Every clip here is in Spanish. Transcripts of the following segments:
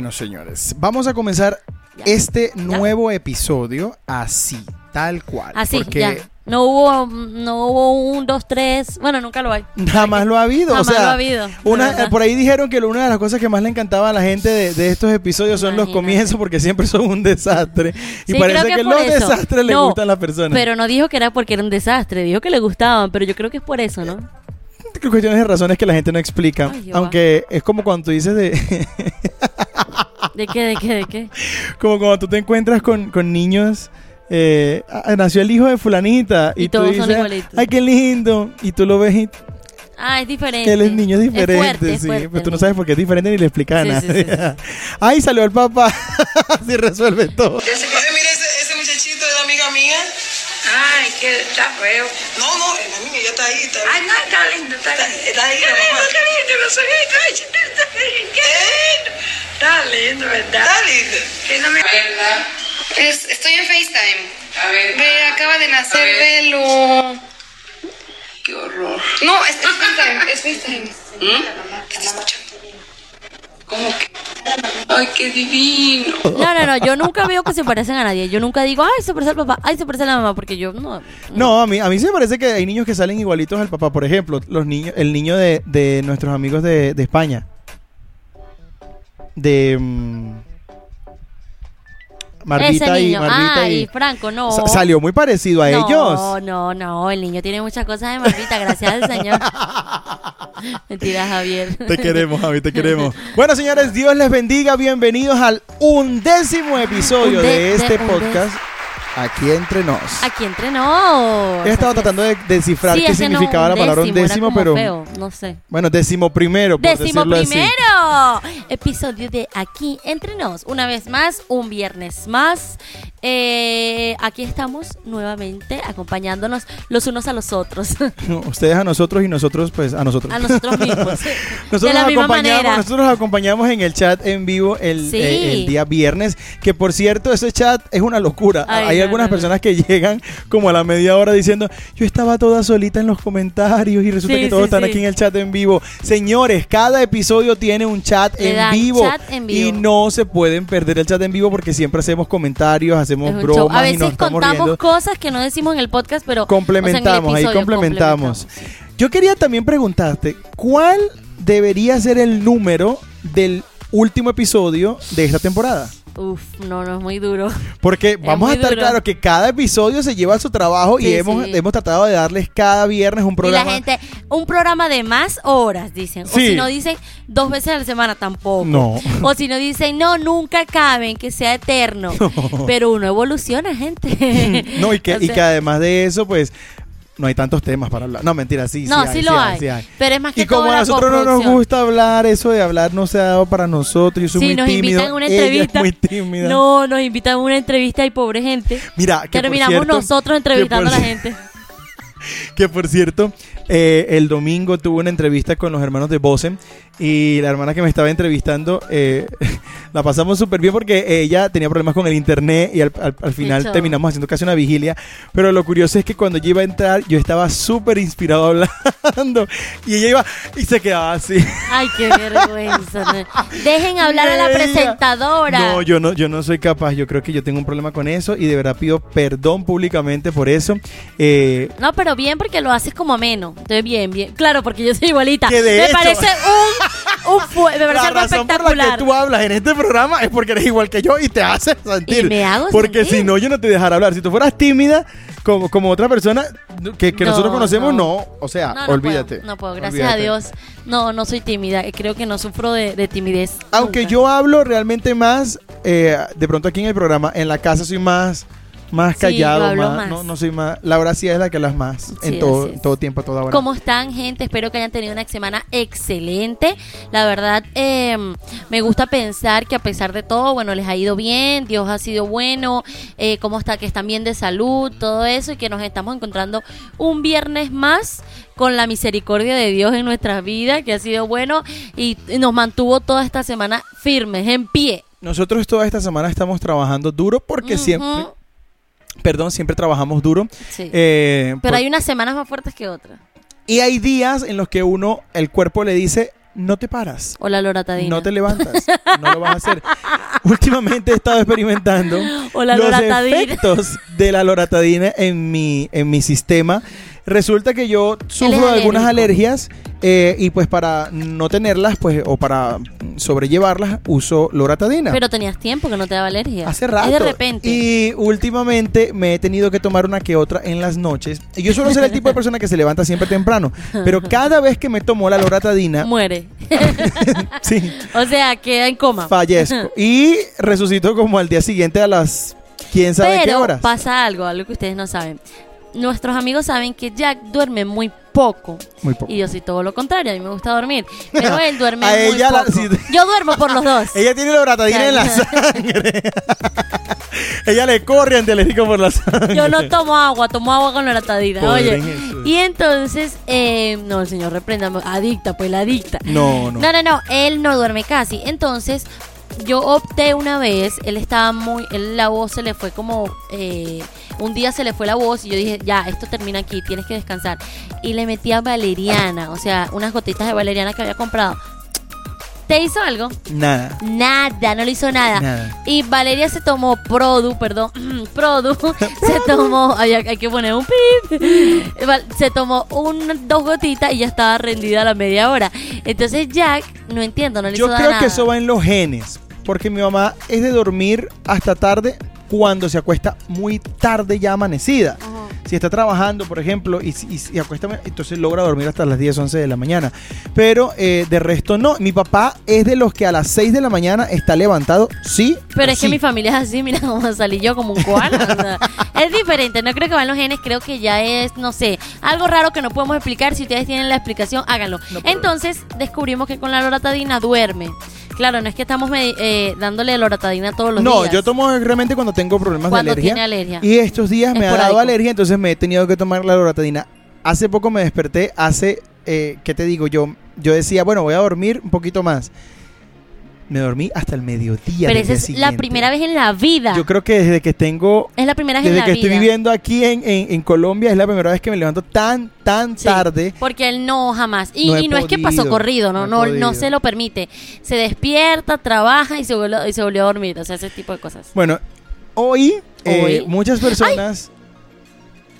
Bueno, señores, vamos a comenzar Ya. este nuevo episodio así, tal cual. Así, porque ya. No hubo, no hubo un, dos, tres. Bueno, nunca lo hay. Jamás lo ha habido. Jamás o sea, lo ha habido, Una, por ahí dijeron que una de las cosas que más le encantaba a la gente de, de estos episodios son los comienzos porque siempre son un desastre. Y Sí, parece que, que los eso. desastres le No, gustan a las personas. Pero no dijo que era porque era un desastre. Dijo que le gustaban, pero yo creo que es por eso, ¿no? Creo cuestiones de razones que la gente no explica. Ay, aunque es como cuando tú dices de. ¿De qué, de qué, de qué? como cuando tú te encuentras con, con niños. eh, nació el hijo de fulanita y, Y tú todos son dices, igualitos. ay qué lindo y tú lo ves y Ah, es diferente. que él es niño diferente, fuerte, es sí, fuerte pero tú el no sabes por qué es diferente ni le explicas a Sí, sí, sí, ay, salió el papá, así resuelve todo. Ese, mira ese, ese muchachito es la amiga mía. Ay, que está feo. No, no, está ahí. Está, Ay, no, está lindo, está está, lindo. está ahí la lindo, qué lindo, los ojitos. Ay, está lindo, qué lindo. Está lindo, ¿verdad? Está linda. Que no me... ¿Verdad? Es- estoy en FaceTime. A ver. Ve, acaba de nacer. Velo. Qué horror. No, es, es FaceTime, es FaceTime. ¿Mm? Te está escuchando. ¿Cómo que? Ay, qué divino. No, no, no. Yo nunca veo que se parecen a nadie. Yo nunca digo, ay, se parece al papá, ay, se parece a la mamá, porque yo no. No, a mí, a mí sí me parece que hay niños que salen igualitos al papá. Por ejemplo, los niños, el niño de, de nuestros amigos de, de España. De mm, Marvita Ese y niño. Marvita ay, y Franco, no. sa- salió muy parecido a no, ellos. No, no, el niño tiene muchas cosas de Marvita, gracias al Señor. Mentira, Javier. Te queremos, Javi, te queremos. Bueno, señores, Dios les bendiga. Bienvenidos al undécimo episodio de este de- podcast. Aquí entre nos. Aquí entrenó. He estado tratando de descifrar Sí, qué no, significaba la palabra undécimo, pero. feo, no sé. Bueno, décimo primero, por Décimo decirlo así. primero episodio de Aquí Entre Nos. Una vez más, un viernes más. Eh, aquí estamos nuevamente acompañándonos los unos a los otros. Ustedes a nosotros y nosotros, pues, a nosotros. a nosotros mismos. Nosotros, de la nos misma acompañamos, manera. nosotros nos acompañamos en el chat en vivo el, Sí. eh, el día viernes. Que por cierto, ese chat es una locura. Ay, Hay no, algunas no, personas que llegan como a la media hora diciendo: Yo estaba toda solita en los comentarios y resulta Sí, que todos sí, están aquí en el chat en vivo. Señores, cada episodio tiene un chat en vivo, chat en vivo. Y no se pueden perder el chat en vivo porque siempre hacemos comentarios, hacemos show. bromas A y nos veces contamos riendo. cosas que no decimos en el podcast, pero Complementamos, o sea, ahí complementamos, Yo quería también preguntarte, ¿cuál debería ser el número del último episodio de esta temporada? Uf, no, no es muy duro. Porque vamos a estar duro. claro que cada episodio se lleva su trabajo y hemos, sí. hemos tratado de darles cada viernes un Y programa. la gente, un programa de más horas, dicen. O Sí. si no dicen dos veces a la semana, tampoco. No. O si no dicen, no, nunca acaben, que sea eterno. Pero uno evoluciona, gente. No, y que, O y que además de eso, pues, no hay tantos temas para hablar. No, mentira, sí, No, sí, sí lo sí hay. sí hay. Pero es más que Y como a nosotros no nos gusta hablar, eso de hablar no se ha dado para nosotros. Yo soy Si muy nos tímido. invitan a una ella es entrevista. muy tímida. No, nos invitan a una entrevista y pobre gente. Mira, que por Terminamos cierto- nosotros entrevistando a la gente. Que por cierto, eh, el domingo tuve una entrevista con los hermanos de Bosen y la hermana que me estaba entrevistando eh, la pasamos súper bien porque ella tenía problemas con el internet y al, al- al final terminamos haciendo casi una vigilia. Pero lo curioso es que cuando yo iba a entrar, yo estaba súper inspirado hablando y ella iba y se quedaba así. Ay, qué vergüenza. Dejen hablar a la presentadora. No, yo no, yo no soy capaz. Yo creo que yo tengo un problema con eso y de verdad pido perdón públicamente por eso. Eh, No, pero bien porque lo haces como ameno. Entonces, bien, bien. Claro, porque yo soy igualita. Que de me hecho- parece un, un me parece la razón por la espectacular. que tú hablas en este programa es porque eres igual que yo y te haces sentir. Y me hago porque sentir. si no, yo no te dejara hablar. Si tú fueras tímida, como, como otra persona que, que No, nosotros conocemos, no. no. O sea, no olvídate. puedo, no puedo, gracias Olvídate. a Dios. No, no soy tímida. Creo que no sufro de, de timidez. Aunque nunca. yo hablo realmente más, eh, de pronto aquí en el programa, en la casa soy más, más callado, más, más. No, no soy más. Laura sí es la que hablas más en todo, todo tiempo, toda hora. ¿Cómo están, gente? Espero que hayan tenido una semana excelente. La verdad, eh, me gusta pensar que a pesar de todo, bueno, les ha ido bien, Dios ha sido bueno, eh, cómo está, que están bien de salud, todo eso, y que nos estamos encontrando un viernes más con la misericordia de Dios en nuestras vidas, que ha sido bueno y nos mantuvo toda esta semana firmes, en pie. Nosotros toda esta semana estamos trabajando duro porque siempre, perdón, siempre trabajamos duro. Sí. Eh, Pero por- hay unas semanas más fuertes que otras. Y hay días en los que uno, el cuerpo le dice, no te paras. O la loratadina. No te levantas, no lo vas a hacer. Últimamente he estado experimentando O la los loratadina. efectos de la loratadina en mi, en mi sistema. Resulta que yo sufro de algunas alergias eh, y pues para no tenerlas pues o para sobrellevarlas uso loratadina. Pero tenías tiempo que no te daba alergia. Hace rato. Es de repente. Y últimamente me he tenido que tomar una que otra en las noches. Y yo suelo ser el tipo de persona que se levanta siempre temprano. Pero cada vez que me tomo la loratadina, Muere. sí, o sea, queda en coma. fallezco. Y resucito como al día siguiente a las quién sabe qué Pero horas. pasa algo, algo que ustedes no saben. Nuestros amigos saben que Jack duerme muy poco. Muy poco. Y yo soy todo lo contrario, a mí me gusta dormir. Pero él duerme A muy ella la- poco. Yo duermo por los dos. Ella tiene loratadina en la sangre. Ella le corre antialérgico por la sangre. Yo no tomo agua, tomo agua con loratadina. Pobre Oye. Y entonces, eh, no, el señor reprenda, adicta, pues la adicta. No, no. No, no, no, él no duerme casi. Entonces, yo opté una vez, él estaba muy, él la voz se le fue como, eh, un día se le fue la voz y yo dije, ya, esto termina aquí, tienes que descansar. Y le metía valeriana, o sea, unas gotitas de valeriana que había comprado. ¿Te hizo algo? Nada. Nada, no le hizo nada. Nada. Y Valeria se tomó Produ, perdón, Produ, se tomó, ay, hay que poner un pip, se tomó un, dos gotitas y ya estaba rendida a la media hora. Entonces Jack, no entiendo, no le Yo hizo creo nada. que eso va en los genes. Porque mi mamá es de dormir hasta tarde cuando se acuesta muy tarde ya amanecida. Ajá. Si está trabajando, por ejemplo, y, y, y acuesta, entonces logra dormir hasta las 10, 11 de la mañana. Pero eh, de resto no. Mi papá es de los que a las 6 de la mañana está levantado, sí. Pero es que mi familia es así, mira cómo salí yo como un koala. o sea, es diferente, no creo que van los genes, creo que ya es, no sé, algo raro que no podemos explicar. Si ustedes tienen la explicación, háganlo. No, pero- Entonces descubrimos que con la loratadina duerme. Claro, no es que estamos eh, dándole loratadina todos los No, días. yo tomo realmente cuando tengo problemas Cuando de alergia. tiene alergia. Y estos días me ha dado alergia, entonces me he tenido que tomar la loratadina. Hace poco me desperté, hace, eh, ¿qué te digo? Yo, yo decía, bueno, voy a dormir un poquito más. Me dormí hasta el mediodía. Pero esa es la primera vez en la vida. Yo creo que desde que tengo, es la primera vez en desde la que vida. estoy viviendo aquí en, en- en Colombia, es la primera vez que me levanto tan, tan Sí, tarde. Porque él no jamás. Y No y es que pasó corrido, no no, no, se lo permite. Se despierta, trabaja y se volvió, y se volvió a dormir. O sea, ese tipo de cosas. Bueno, hoy, eh, Hoy. muchas personas...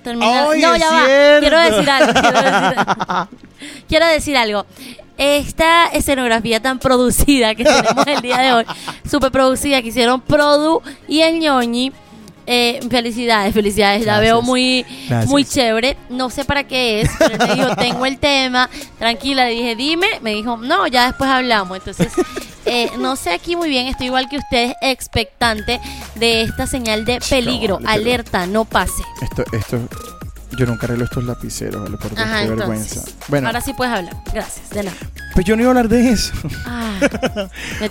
Termina. Ay, no, ya va. Quiero decir algo. Quiero decir, quiero decir algo. Esta escenografía tan producida que tenemos el día de hoy, súper producida, que hicieron Produ y el ñoñi. Eh, felicidades, felicidades. La veo muy, Gracias. muy chévere. No sé para qué es, pero me dijo, tengo el tema. Tranquila, le dije, dime. Me dijo, no, ya después hablamos. Entonces, eh, no sé aquí muy bien. Estoy igual que ustedes, expectante de esta señal de peligro. Alerta, no pase. Esto, esto, yo nunca arreglo estos lapiceros, vale, por Ajá, qué entonces. vergüenza. Bueno, Ahora sí puedes hablar. Gracias. De nada. pues yo no iba a hablar de eso. Ah.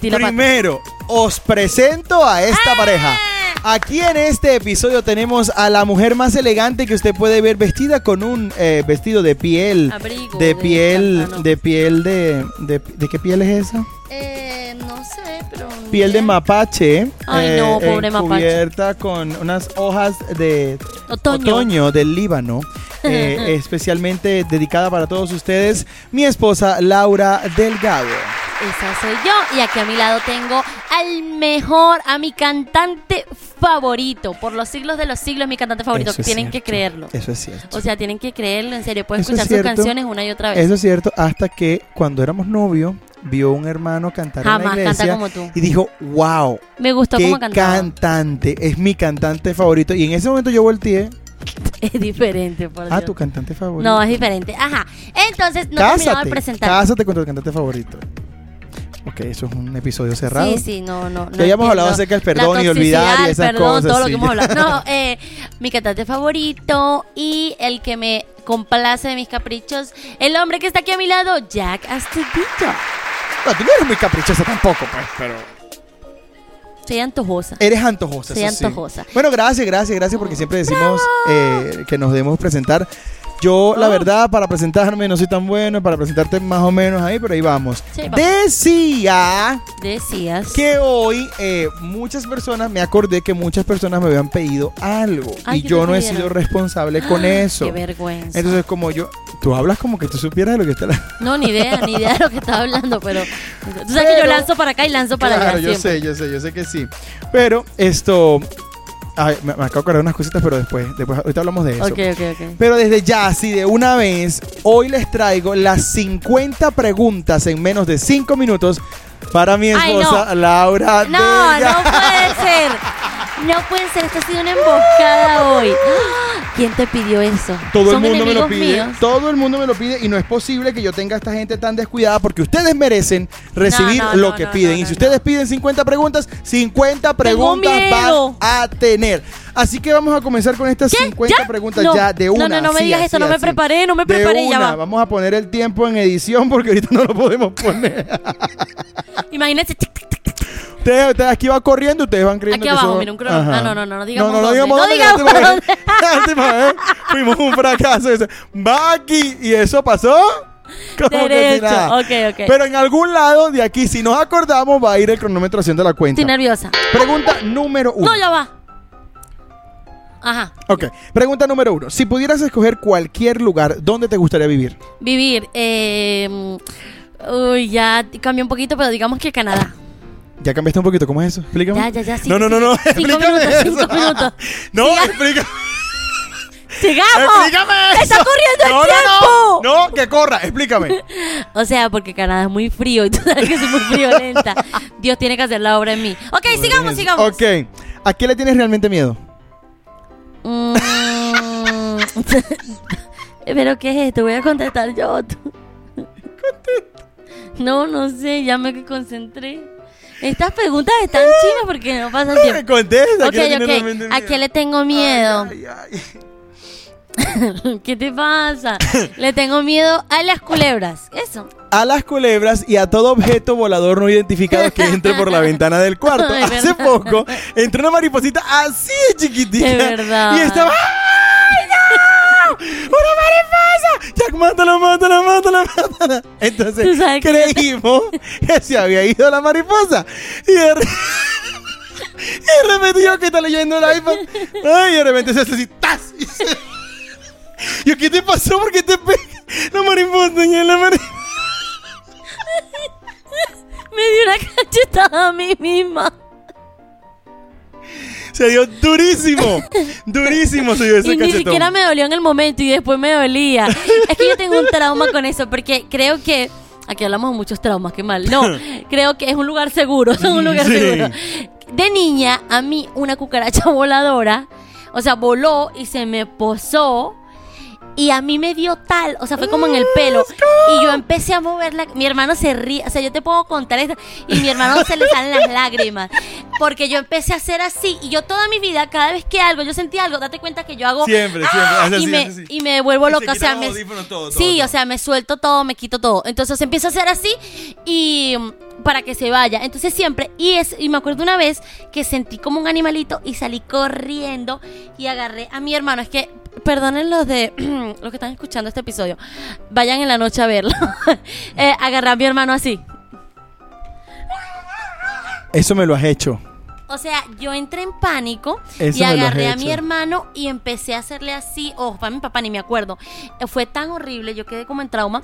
Primero, os presento a esta pareja. Aquí en este episodio tenemos a la mujer más elegante que usted puede ver vestida con un eh, vestido de piel. Abrigo de piel, de piel de, de, ¿de qué piel es esa? Eh, no sé, pero. Piel de mapache. Ay, no, pobre eh, mapache. Cubierta con unas hojas de Otoño. del Líbano. eh, especialmente dedicada para todos ustedes, mi esposa Laura Delgado. Esa soy yo. Y aquí a mi lado tengo al mejor, a mi cantante favorito. Por los siglos de los siglos, mi cantante favorito. Eso tienen que creerlo. Eso es cierto. O sea, tienen que creerlo, en serio. Eso es escuchar sus canciones una y otra vez. Eso es cierto, hasta que cuando éramos novios, vio un hermano cantar Jamás en la canta iglesia como tú. y dijo, wow, Me gustó qué cómo cantaba. cantante, es mi cantante favorito. Y en ese momento yo volteé, Es diferente, por ah, Dios. tu cantante favorito. No, es diferente. Ajá. Entonces, no terminamos cásate, de presentar. cásate con tu cantante favorito. Ok, eso es un episodio cerrado. Sí, sí, no, no. no Ya habíamos hablado acerca del perdón y olvidar y esas perdón, cosas, todo lo que hemos hablado. No, eh, mi cantante favorito y el que me complace de mis caprichos, el hombre que está aquí a mi lado, Jack Astudillo. No, tú no eres muy caprichosa tampoco, pues, pero Soy antojosa. eres antojosa. Soy eso sí. antojosa. Bueno, gracias, gracias, gracias, porque siempre decimos eh, que nos debemos presentar. Yo, la Oh. verdad, para presentarme no soy tan bueno, para presentarte más o menos ahí, pero ahí vamos. Sí, vamos. Decía Decías. que hoy eh, muchas personas, me acordé que muchas personas me habían pedido algo Ay, y ¿qué yo no he sido responsable con eso. Qué vergüenza. Entonces, como yo, tú hablas como que tú supieras de lo que está la... No, ni idea, ni idea de lo que estaba hablando, pero tú sabes que yo lanzo para acá y lanzo para claro, allá yo siempre. sé, yo sé, yo sé que sí. Pero esto, ay, me, me acabo de acordar unas cositas, pero después, después, ahorita hablamos de eso. Ok, ok, ok. Pero desde ya, así de una vez, hoy les traigo las 50 preguntas en menos de 5 minutos para mi Ay, esposa no. Laura No, no puede ser. No puede ser, esto ha sido una emboscada hoy. ¿Quién te pidió eso? Todo el ¿Son mundo me lo pide. míos? Todo el mundo me lo pide y no es posible que yo tenga a esta gente tan descuidada porque ustedes merecen recibir No, no, lo no, que no, piden. no, y no, si ustedes no. piden 50 preguntas, 50 preguntas van a tener. Así que vamos a comenzar con estas ¿Qué? 50 ¿Ya? preguntas No. ya de No, una. no, no me así, digas así, esto, no me preparé, no me De preparé, ya va. Vamos a poner el tiempo en edición porque ahorita no lo podemos poner. Tic, tic, tic. Ustedes, ustedes aquí va corriendo, ustedes van creyendo Aquí que abajo, eso- mira, un crono- Ajá. Ah, no, no, no, no digamos No, no, no dónde. digamos. Fuimos un fracaso. Va aquí y eso pasó. Como que si Derecho. nada. Ok, ok. Pero en algún lado de aquí, si nos acordamos, va a ir el cronómetro haciendo la cuenta. Estoy nerviosa. Pregunta número uno. No, ya va. Ajá. Ok, pregunta número uno. Si pudieras escoger cualquier lugar, ¿dónde te gustaría vivir? Vivir. Eh, uy, ya cambió un poquito, pero digamos que Canadá. Ya cambiaste un poquito, ¿cómo es eso? Explícame. Ya, ya, ya, sí, no, no, no, no. Cinco explícame minutos, eso. cinco minutos. No, Siga. explícame. ¡Sigamos! Explícame ¡Se está corriendo el no, tiempo! No, no, no, que corra, explícame. O sea, porque Canadá es muy frío y tú sabes que soy muy friolenta. Dios tiene que hacer la obra en mí. Ok, sigamos, sigamos. Ok, ¿a qué le tienes realmente miedo? Mm. ¿Pero qué es esto? Voy a contestar yo. tú. No, no sé, ya me concentré. Estas preguntas están chinas porque no pasa el tiempo. Contesta, ¿a Ok, qué le tienes ok. realmente ¿A qué le tengo miedo? Ay, ay, ay. ¿Qué te pasa? Le tengo miedo a las culebras. Eso. A las culebras y a todo objeto volador no identificado que entre por la ventana del cuarto. Hace verdad. poco entró una mariposita así de chiquitita. De verdad. Y estaba. ¡Ay, no! ¡Una mariposa! Jack, mátala, mátala, mátala, mátala. Entonces creímos que se había ido la mariposa. Y de, re- y de repente yo que está leyendo el iPad. Ay, y de repente se hace así. ¡Tas! Y se- Yo, ¿qué te pasó? ¿Por qué te pega? La mariposa, ya la mariposa. Me dio una cachetada a mí misma. Se dio durísimo. Durísimo se dio ese Y ni siquiera me dolió en el momento y después me dolía. Es que yo tengo un trauma con eso porque creo que... Aquí hablamos de muchos traumas, qué mal. No, creo que es un lugar seguro, es un lugar Sí. seguro. De niña, a mí una cucaracha voladora, o sea, voló y se me posó y a mí me dio tal, o sea, fue como en el pelo. Y yo empecé a moverla. Mi hermano se ríe, o sea, yo te puedo contar esto. Y mi hermano se le salen las lágrimas. Porque yo empecé a hacer así. Y yo toda mi vida, cada vez que algo, yo sentí algo, date cuenta que yo hago. Siempre, siempre, ¡ah! y, así, me, hace así. y me vuelvo Y se loca. O sea, me, todo, todo, sí, todo. o sea, me suelto todo, me quito todo. Entonces empiezo a hacer así y mm, para que se vaya. Entonces siempre, y es, y me acuerdo una vez que sentí como un animalito y salí corriendo y agarré a mi hermano. Es que, perdonen los de los que están escuchando este episodio, vayan en la noche a verlo. Eh, agarré a mi hermano así. Eso me lo has hecho. O sea, yo entré en pánico Eso y agarré a mi hermano y empecé a hacerle así, o para mi papá ni me acuerdo. Eh, Fue tan horrible, yo quedé como en trauma.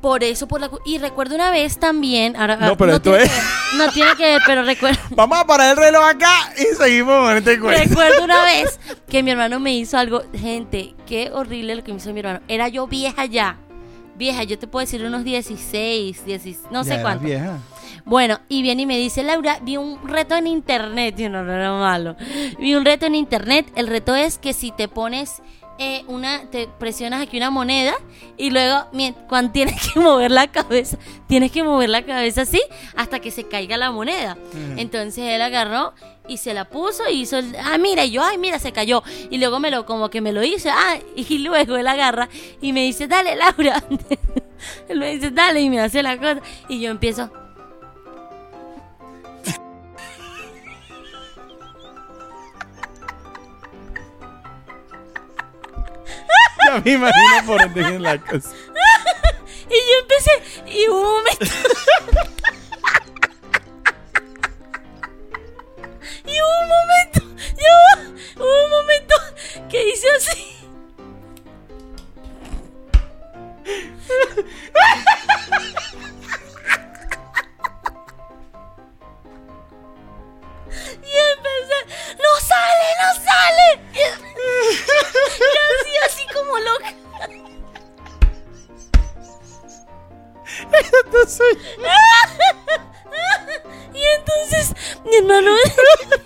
Por eso, por la y recuerdo una vez también, ahora, No, ah, pero esto es- que no tiene que ver, pero recuerdo, Vamos a parar el reloj acá y seguimos con este cuento. recuerdo una vez que mi hermano me hizo algo, gente, qué horrible lo que me hizo mi hermano. Era yo vieja ya, vieja, yo te puedo decir unos 16, 16 no Ya sé cuánto. vieja. Bueno, y viene y me dice, Laura, vi un reto en internet. Yo no, no era malo. Vi un reto en internet. El reto es que si te pones eh, una, te presionas aquí una moneda y luego cuando tienes que mover la cabeza, tienes que mover la cabeza así hasta que se caiga la moneda. Entonces él agarró y se la puso y hizo el, ah, mira, y yo, ay, mira, se cayó. Y luego me lo, como que me lo hizo, ah, y luego él agarra y me dice, dale, Laura. él me dice, dale, y me hace la cosa. Y yo empiezo, Ya me imagino por dónde viene la cosa. Y yo empecé, y hubo un momento. y hubo un momento, yo, hubo un momento que hice así. Y no sale, no sale. Y, así, así como loca. Y entonces mi hermano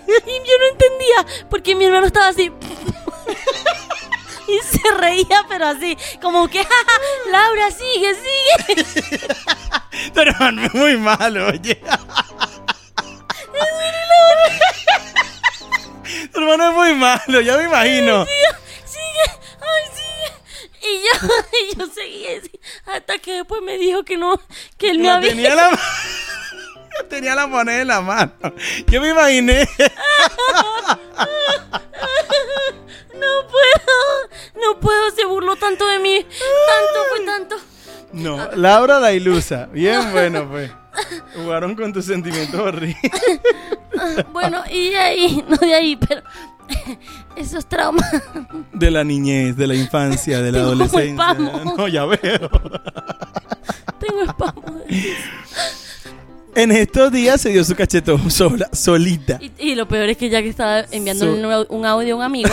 y yo no entendía porque mi hermano estaba así y se reía pero así como que "Ja, ja, Laura sigue sigue tu hermano es muy malo, oye. Tu hermano es muy malo, ya me imagino. sigue ay sigue y yo y yo seguí así hasta que después me dijo que no que él me La había tenía la tenía la moneda en la mano. Yo me imaginé. no puedo no puedo se burló tanto de mí tanto fue tanto No, Laura la ilusa. Bien bueno, pues. Jugaron con tus sentimientos horribles. bueno y de ahí no de ahí pero esos traumas De la niñez, de la infancia, de la Tengo adolescencia. espasmo. No, ya veo. tengo espasmos de En estos días se dio su cachetón sola, solita. Y, y lo peor es que ya que estaba enviando So- un, un audio a un amigo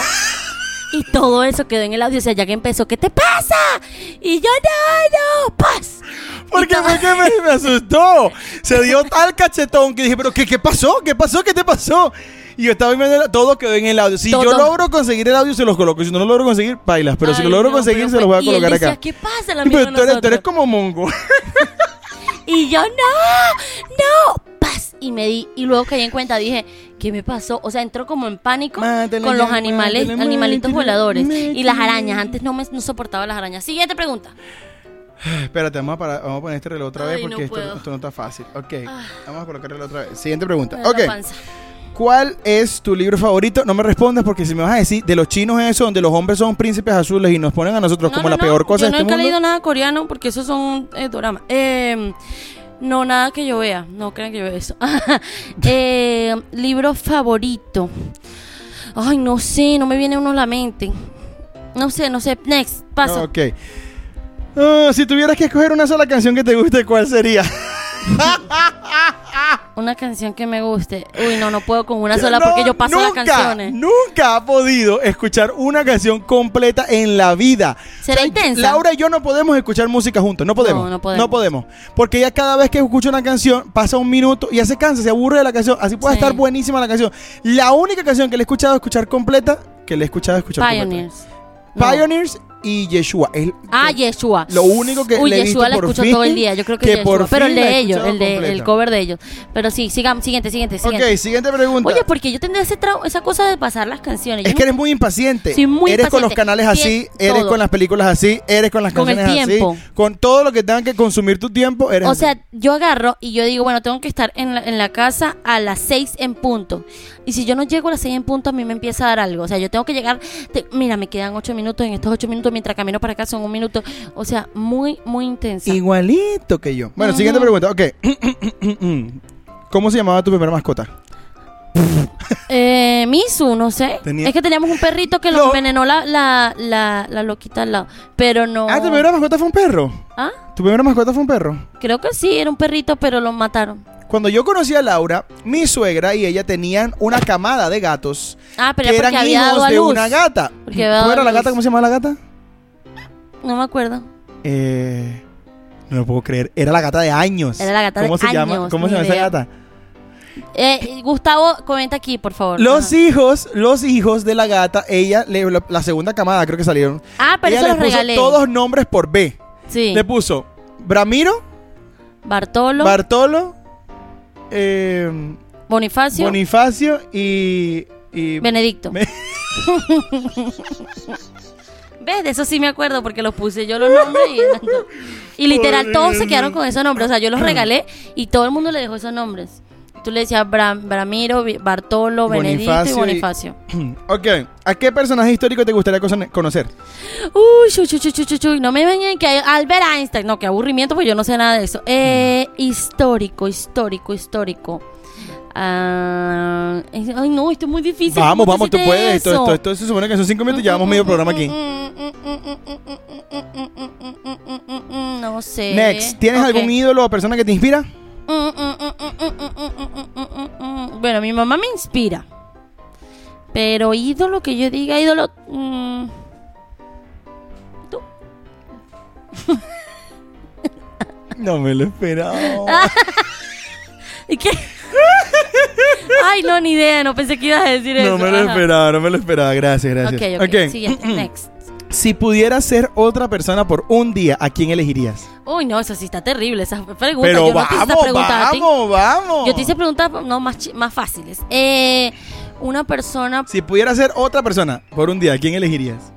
y todo eso quedó en el audio, o sea, ya que empezó, ¿qué te pasa? Y yo, no, no, paz. Porque Y todo- fue que me, me asustó. Se dio tal cachetón que dije, pero ¿qué, qué pasó? ¿Qué pasó? ¿Qué te pasó? Y yo estaba viendo, el- todo quedó en el audio. Si yo logro conseguir el audio, se los coloco. Si no lo logro conseguir, bailas. Pero si Ay, lo logro no, conseguir, pero se los voy a fue- y él colocar decía, acá. ¿qué pasa? La pero tú eres, tú eres nosotros. como mongo. Y yo, no, no. Y me di, y luego caí en cuenta, dije, ¿qué me pasó? O sea, entró como en pánico Mátale, con los animales, mátale, animalitos mátale, voladores y las arañas. Antes no me no soportaba las arañas. Siguiente pregunta. Espérate, vamos a, parar- vamos a poner este reloj otra vez porque no esto, no está fácil. Ok, Ah. vamos a colocar el reloj otra vez. Siguiente pregunta. Ok. ¿cuál es tu libro favorito? No me respondas porque si me vas a decir de los chinos eso, donde los hombres son príncipes azules y nos ponen a nosotros No, como no, la peor cosa Yo de este nunca he mundo. leído nada coreano porque esos son eh, doramas. Eh, no, nada que yo vea. No crean que yo vea eso. eh, libro favorito. Ay, no sé, no me viene uno a la mente. No sé, no sé. Next, paso. Ok. Ah, si tuvieras que escoger una sola canción que te guste, ¿cuál sería? Una canción que me guste. Uy, no, no puedo con una sola No, porque yo paso las nunca, canciones. Nunca ha podido escuchar una canción completa en la vida. ¿Será intensa? Laura y yo no podemos escuchar música juntos. No podemos. No, no podemos. podemos. Porque ella cada vez que escucha una canción pasa un minuto y ya se cansa, se aburre de la canción. Así puede Sí. estar buenísima la canción. La única canción que le he escuchado escuchar completa, que le he escuchado escuchar Pioneers. completa. Pioneers y Yeshua. El- Ah, Yeshua. Lo único que Uy, le Yeshua la escucho fin, todo el día. Yo creo que, que Yeshua. por Pero el de ellos, el, de, el cover de ellos. Pero sí, sigamos, siguiente, siguiente, siguiente. Ok, siguiente pregunta. Oye, porque yo tendría ese esa cosa de pasar las canciones. Yo Es que eres muy impaciente. Sí, muy eres con los canales así, eres todo. con las películas así, eres con las Con el canciones tiempo. así, con todo lo que tengan que consumir tu tiempo, eres O así. sea, yo agarro y yo digo, bueno, tengo que estar en la, en la casa a las 6 en punto. Y si yo no llego a las 6 en punto, a mí me empieza a dar algo. O sea, yo tengo que llegar. te- mira, me quedan 8 minutos. En estos 8 minutos, mientras camino para acá, son un minuto. O sea, muy, muy intensa. igualito que yo. Bueno, siguiente pregunta. Ok. ¿Cómo se llamaba tu primera mascota? Eh, Misu, no sé. Tenía- Es que teníamos un perrito que lo envenenó la, la, la, la loquita al lado. Pero no. Ah, tu primera mascota fue un perro. ¿Ah? Tu primera mascota fue un perro. Creo que sí, era un perrito, pero lo mataron. Cuando yo conocí a Laura, mi suegra y ella tenían una camada de gatos Ah, pero que era eran dado hijos de una gata. ¿Cómo era la gata? ¿Cómo se llama la gata? No me acuerdo. Eh, no lo puedo creer. Era la gata de años. Era la gata de ¿Cómo se llama? años, ¿Cómo se llama esa gata? Eh, Gustavo, comenta aquí, por favor. Los Ajá. hijos, los hijos de la gata, ella, le- la, la segunda camada creo que salieron. Ah, pero ella eso le puso regalé. todos nombres por B. Sí. Le puso Bramiro, Bartolo, Bartolo, eh, Bonifacio, Bonifacio y... y Benedicto. Me- ¿Ves? De eso sí me acuerdo porque los puse yo los nombres y, y literal todos se quedaron con esos nombres. O sea, yo los regalé y todo el mundo le dejó esos nombres. Tú le decías Bra- Bramiro, Bartolo, Benedito y Bonifacio y-. Ok, ¿a qué personaje histórico te gustaría cono- conocer? Uy, chu, chu, chu, chu, chu, chu, no me vengan que hay Albert Einstein. No, qué aburrimiento, pues yo no sé nada de eso. Eh, histórico, histórico, histórico. Ah, es- ay, no, esto es muy difícil. Vamos, ¿Cómo vamos, tú hiciste puedes. Esto, eso? esto, esto se supone que son cinco minutos y llevamos medio programa aquí. No sé. Next, ¿tienes Ok. algún ídolo o persona que te inspira? Bueno, mi mamá me inspira. Pero ídolo que yo diga, ídolo. mm, Tú. No me lo esperaba. ¿Y qué? Ay, no, ni idea. No pensé que ibas a decir eso. No me lo Ajá. esperaba, no me lo esperaba. Gracias, gracias. Ok, ok. Ok. Siguiente. Next. Si pudieras ser otra persona por un día, ¿a quién elegirías? Uy, no, eso sí está terrible. Esa pregunta. Pero yo no te vamos, vamos, vamos. Yo te hice preguntas no, más, más fáciles. Eh, una persona. Si pudieras ser otra persona por un día, ¿a quién elegirías?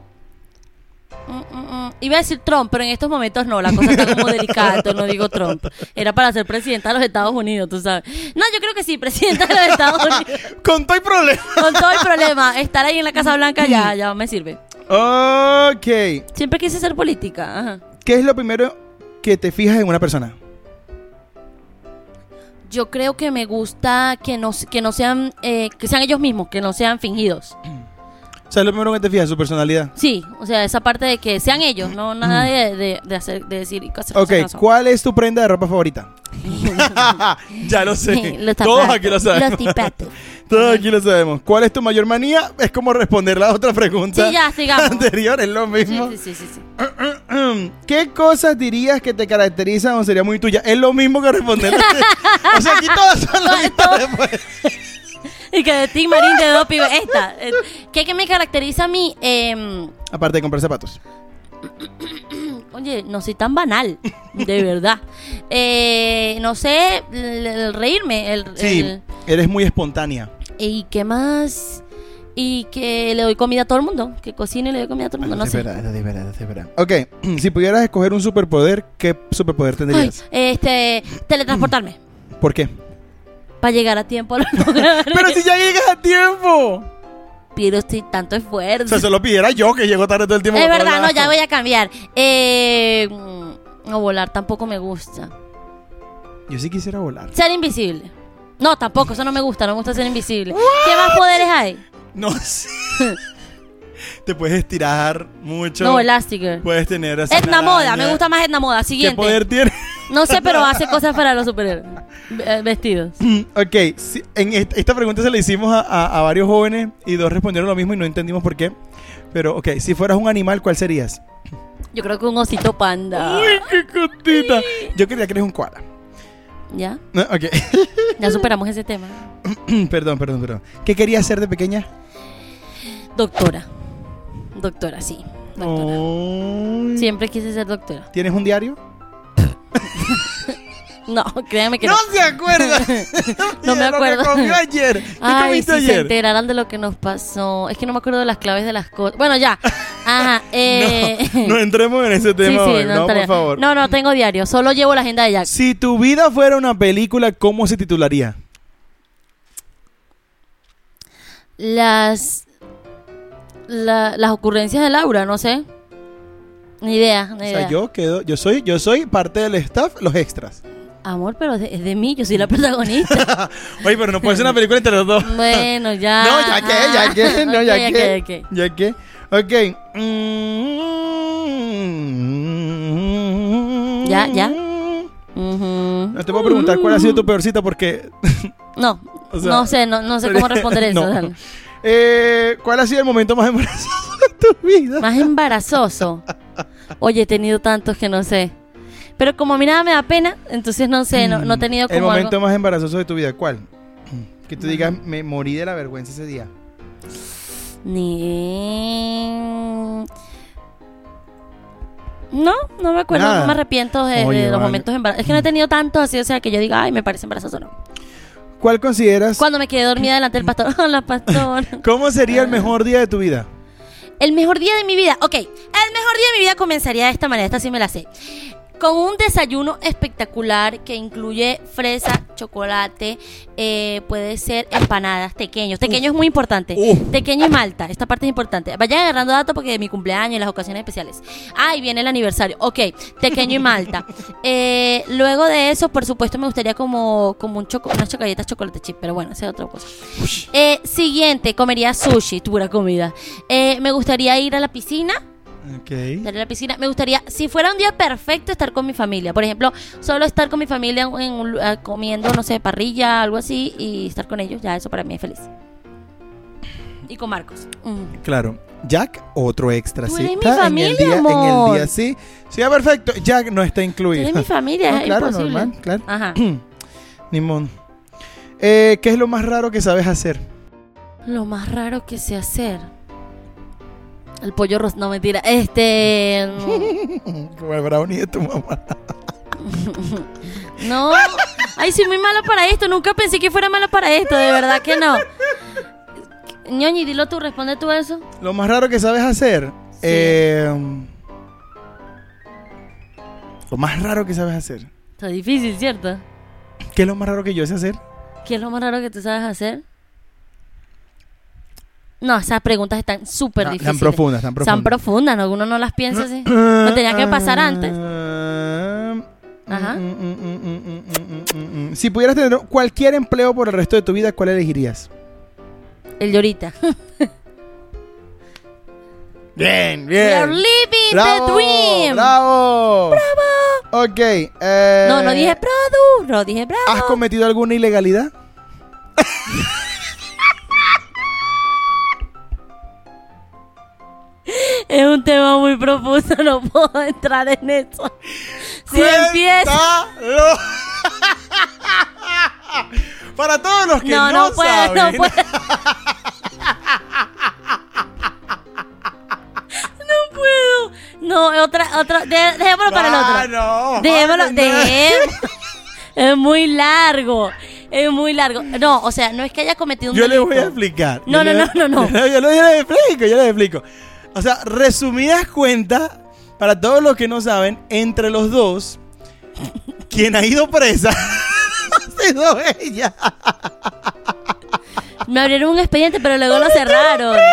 Mm, mm, mm. Iba a decir Trump, pero en estos momentos no, la cosa está como delicada, no digo Trump. Era para ser presidenta de los Estados Unidos, tú sabes. No, yo creo que sí, presidenta de los Estados Unidos. Con todo el problema. Con todo el problema, estar ahí en la Casa Blanca ya, ya me sirve. Ok. Siempre quise ser política. Ajá. ¿Qué es lo primero que te fijas en una persona? Yo creo que me gusta que no, que no sean, eh, que sean ellos mismos, que no sean fingidos. Sea, es lo primero que te fijas, su personalidad. Sí, o sea, esa parte de que sean ellos, no nada de, de, de hacer, de decir hacer Ok, cosas que no son. ¿cuál es tu prenda de ropa favorita? ya lo sé. Los Todos zapatos, aquí lo sabemos. Todos aquí lo sabemos. ¿Cuál es tu mayor manía? Es como responder la otra pregunta Sí, ya, sigamos. anterior, es lo Sí, mismo. sí, sí, sí, sí. ¿Qué cosas dirías que te caracterizan o sería muy tuya? Es lo mismo que responder. o sea, aquí todas son las mismas respuestas. Y que de ti, Marín, de dos pibes. Esta. eh, ¿Qué, qué me caracteriza a mí? Em, Aparte de comprar zapatos. oye, no soy tan banal, de verdad. Eh, no sé, el, el reírme. El, Sí, el- eres muy espontánea. ¿Y qué más? Y que le doy comida a todo el mundo. Que cocine y le doy comida a todo el mundo. No es sé. verdad, es verdad, es verdad. Ok, si pudieras escoger un superpoder, ¿qué superpoder Ay, tendrías? este, teletransportarme. ¿Por qué? Para llegar a tiempo a los lugares. Pero si ya llegas a tiempo. Pero si tanto O esfuerzo. sea, se lo pidiera yo que llego tarde todo el tiempo. Es verdad, no, ya voy a cambiar. Eh, mm, no, volar tampoco me gusta. Yo sí quisiera volar. Ser invisible. No, tampoco, eso no me gusta, no me gusta ser invisible. ¿Qué más poderes hay? No sé. Te puedes estirar mucho. No, Elastigirl. Puedes tener así. Etna Moda, me gusta más Etna Moda. ¿Qué Siguiente. poder tiene? No sé, pero hace cosas para los superhéroes. Eh, Vestidos. ok, en est- esta pregunta se la hicimos a, a- a varios jóvenes y dos respondieron lo mismo y no entendimos por qué. Pero, ok, si fueras un animal, ¿cuál serías? Yo creo que un osito panda. ¡Uy, qué cotita! Yo creía que eres un koala. ¿Ya? No, ok. Ya superamos ese tema. perdón, perdón, perdón. ¿Qué querías ser de pequeña? Doctora. Doctora, sí. Doctora. Ay. Siempre quise ser doctora. ¿Tienes un diario? No, créanme que no. se acuerda. No me Mira lo que acuerdo. comió ayer. ¿Qué Ay, si se ayer? enteraran de lo que nos pasó. Es que no me acuerdo de las claves de las cosas. Bueno, ya. Ajá. Eh... No entremos en ese tema sí, hoy, no, por estaría- favor. No, no tengo diario. Solo llevo la agenda de Jack. Si tu vida fuera una película, ¿cómo se titularía? Las. la- las ocurrencias de Laura, no sé. Ni idea, ni O idea. sea, yo quedo, yo soy, yo soy parte del staff, los extras. Amor, pero es de, mí, yo soy la protagonista. Oye, pero no puede ser una película entre los dos. bueno, ya. No, ya que, ya que, no, ya que. Ya que. Ok. Mm. Ya, ya. Ujú. No te puedo preguntar cuál ha sido tu peor cita porque. No, O sea, no sé, no, no sé cómo responder eso. No. dale. Eh, ¿Cuál ha sido el momento más embarazoso de tu vida? Más embarazoso. Oye, he tenido tantos que no sé. Pero como a mí nada me da pena, entonces no sé, no, no he tenido Mm. El como momento algo... más embarazoso de tu vida, ¿cuál? Que tú digas, me morí de la vergüenza ese día. Ni... No, no me acuerdo, Nada. no me arrepiento de, los vale. momentos embarazosos. Es que no he tenido tantos así, o sea, que yo diga, ay, me parece embarazoso, no. ¿Cuál consideras? Cuando me quedé dormida delante del pastor, hola, pastor. ¿Cómo sería el mejor día de tu vida? El mejor día de mi vida. Ok, el mejor día de mi vida comenzaría de esta manera. Esta sí me la sé. Con un desayuno espectacular que incluye fresa, chocolate, eh, puede ser empanadas, tequeños. Tequeño es muy importante. Tequeño y malta. Esta parte es importante. Vayan agarrando datos porque de mi cumpleaños y las ocasiones especiales. Ah, y viene el aniversario. Ok, tequeño y malta. Eh, luego de eso, por supuesto, me gustaría como, como un choco, unas chocolatas chocolate chip. Pero bueno, esa es otra cosa. Eh, siguiente, comería sushi, pura comida. Eh, me gustaría ir a la piscina. Ok. Estar en la piscina. Me gustaría, si fuera un día perfecto, estar con mi familia. Por ejemplo, solo estar con mi familia en, un ah, comiendo, no sé, parrilla, algo así, y estar con ellos. Ya, eso para mí es feliz. Y con Marcos. Mm. Claro. Jack, otro extra, Tú sí. eres mi Está en el día, en amor. el día, sí. Sí, ah, perfecto. Jack no está Tú incluido. eres mi familia, No, es claro, imposible. normal, claro. Ajá. Ni modo. Eh, ¿Qué es lo más raro que sabes hacer? Lo más raro que sé hacer. El pollo rosa. No, mentira. Este. Como el brownie de tu mamá. No. Ay, soy muy mala para esto. Nunca pensé que fuera mala para esto. De verdad que no. Ñoñi, dilo tú, responde tú eso. Lo más raro que sabes hacer. Eh, lo más raro que sabes hacer. Está difícil, ¿cierto? ¿Qué es lo más raro que yo sé hacer? ¿Qué es lo más raro que tú sabes hacer? No, esas preguntas están súper difíciles. Tan profundas, tan profundas. Son profundas, ¿no? Uno no las piensa así. No tenía que pasar antes. Ajá. Si pudieras tener cualquier empleo por el resto de tu vida, ¿cuál elegirías? El de ahorita. Bien, We are living the dream. ¡Bravo! ¡Bravo! Ok. eh, No, no dije produ, no dije bravo. ¿Has cometido alguna ilegalidad? Es un tema muy profundo, no puedo entrar en eso. Si empieza... Cuéntalo. Para todos los que no, No, no puedo, saben. no puedo. No puedo. No, otra, otra, de- dejémoslo para el Ah, otro. no. Dejémoslo, Ay, no. dejémoslo. Es muy largo. Es muy largo. No, o sea, no es que haya cometido un Yo le delito. voy a explicar. No, Yo no, le- no, no, no. Yo, le- yo explico, yo les explico. O sea, resumidas cuentas, para todos los que no saben, entre los dos, quien ha ido presa ha sido ella. Me abrieron un expediente, pero luego lo cerraron.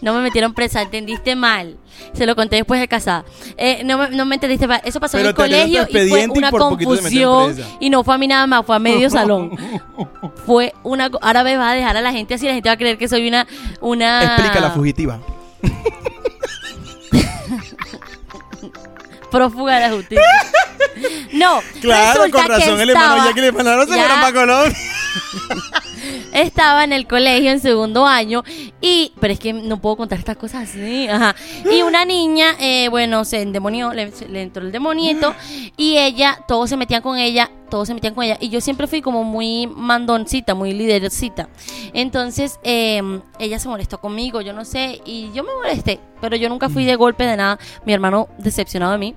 No me metieron presa, entendiste mal. Se lo conté después de casada. Eh, no, me, no me entendiste. Eso pasó Pero en el colegio y fue y una confusión. Y no fue a mí nada más, fue a medio salón. Fue una. Ahora me vas a dejar a la gente así, la gente va a creer que soy una. una Explica la fugitiva. prófuga de la justicia. No, Claro, con razón, que el hermano estaba- Jack y el hermano se Ya. fueron para Colombia. Estaba en el colegio en segundo año y pero es que no puedo contar estas cosas así ajá. y una niña eh, bueno se endemonió le, le entró el demonieto y ella todos se metían con ella todos se metían con ella. Y yo siempre fui como muy mandoncita muy lidercita. Entonces eh, ella se molestó conmigo yo no sé y yo me molesté pero yo nunca fui de golpe de nada. Mi hermano decepcionado de mí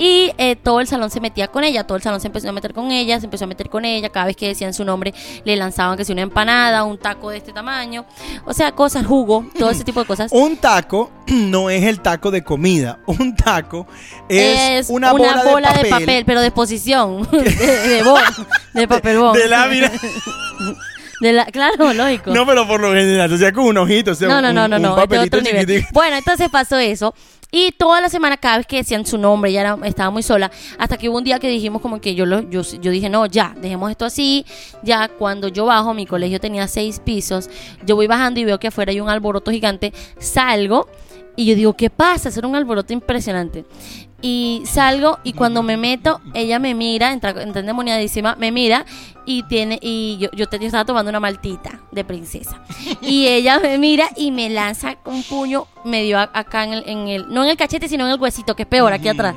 y eh, todo el salón se metía con ella, todo el salón se empezó a meter con ella, se empezó a meter con ella, cada vez que decían su nombre le lanzaban que si una empanada, un taco de este tamaño, o sea, cosas, jugo, todo ese tipo de cosas. Un taco no es el taco de comida. Un taco es, una, bola, de, papel. pero de posición, de, de, de papel. De lámina. De la, claro, lógico. No, pero por lo general, o sea, con un ojito, o sea, No, no, un, no, no, un este papelito otro nivel. Bueno, entonces pasó eso. Y toda la semana, cada vez que decían su nombre, era- estaba muy sola. Hasta que hubo un día que dijimos como que yo, lo, yo, yo dije, no, ya, dejemos esto así. Ya cuando yo bajo, mi colegio tenía seis pisos. Yo voy bajando y veo que afuera hay un alboroto gigante. Salgo y yo digo, ¿qué pasa? Era un alboroto impresionante. Y salgo y cuando me meto, ella me mira, entra, entra endemoniadísima, me mira y tiene y yo, yo, estaba tomando una maltita de princesa. Y ella me mira y me lanza un puño medio acá en el, en el, no en el cachete, sino en el huesito, que es peor, aquí atrás,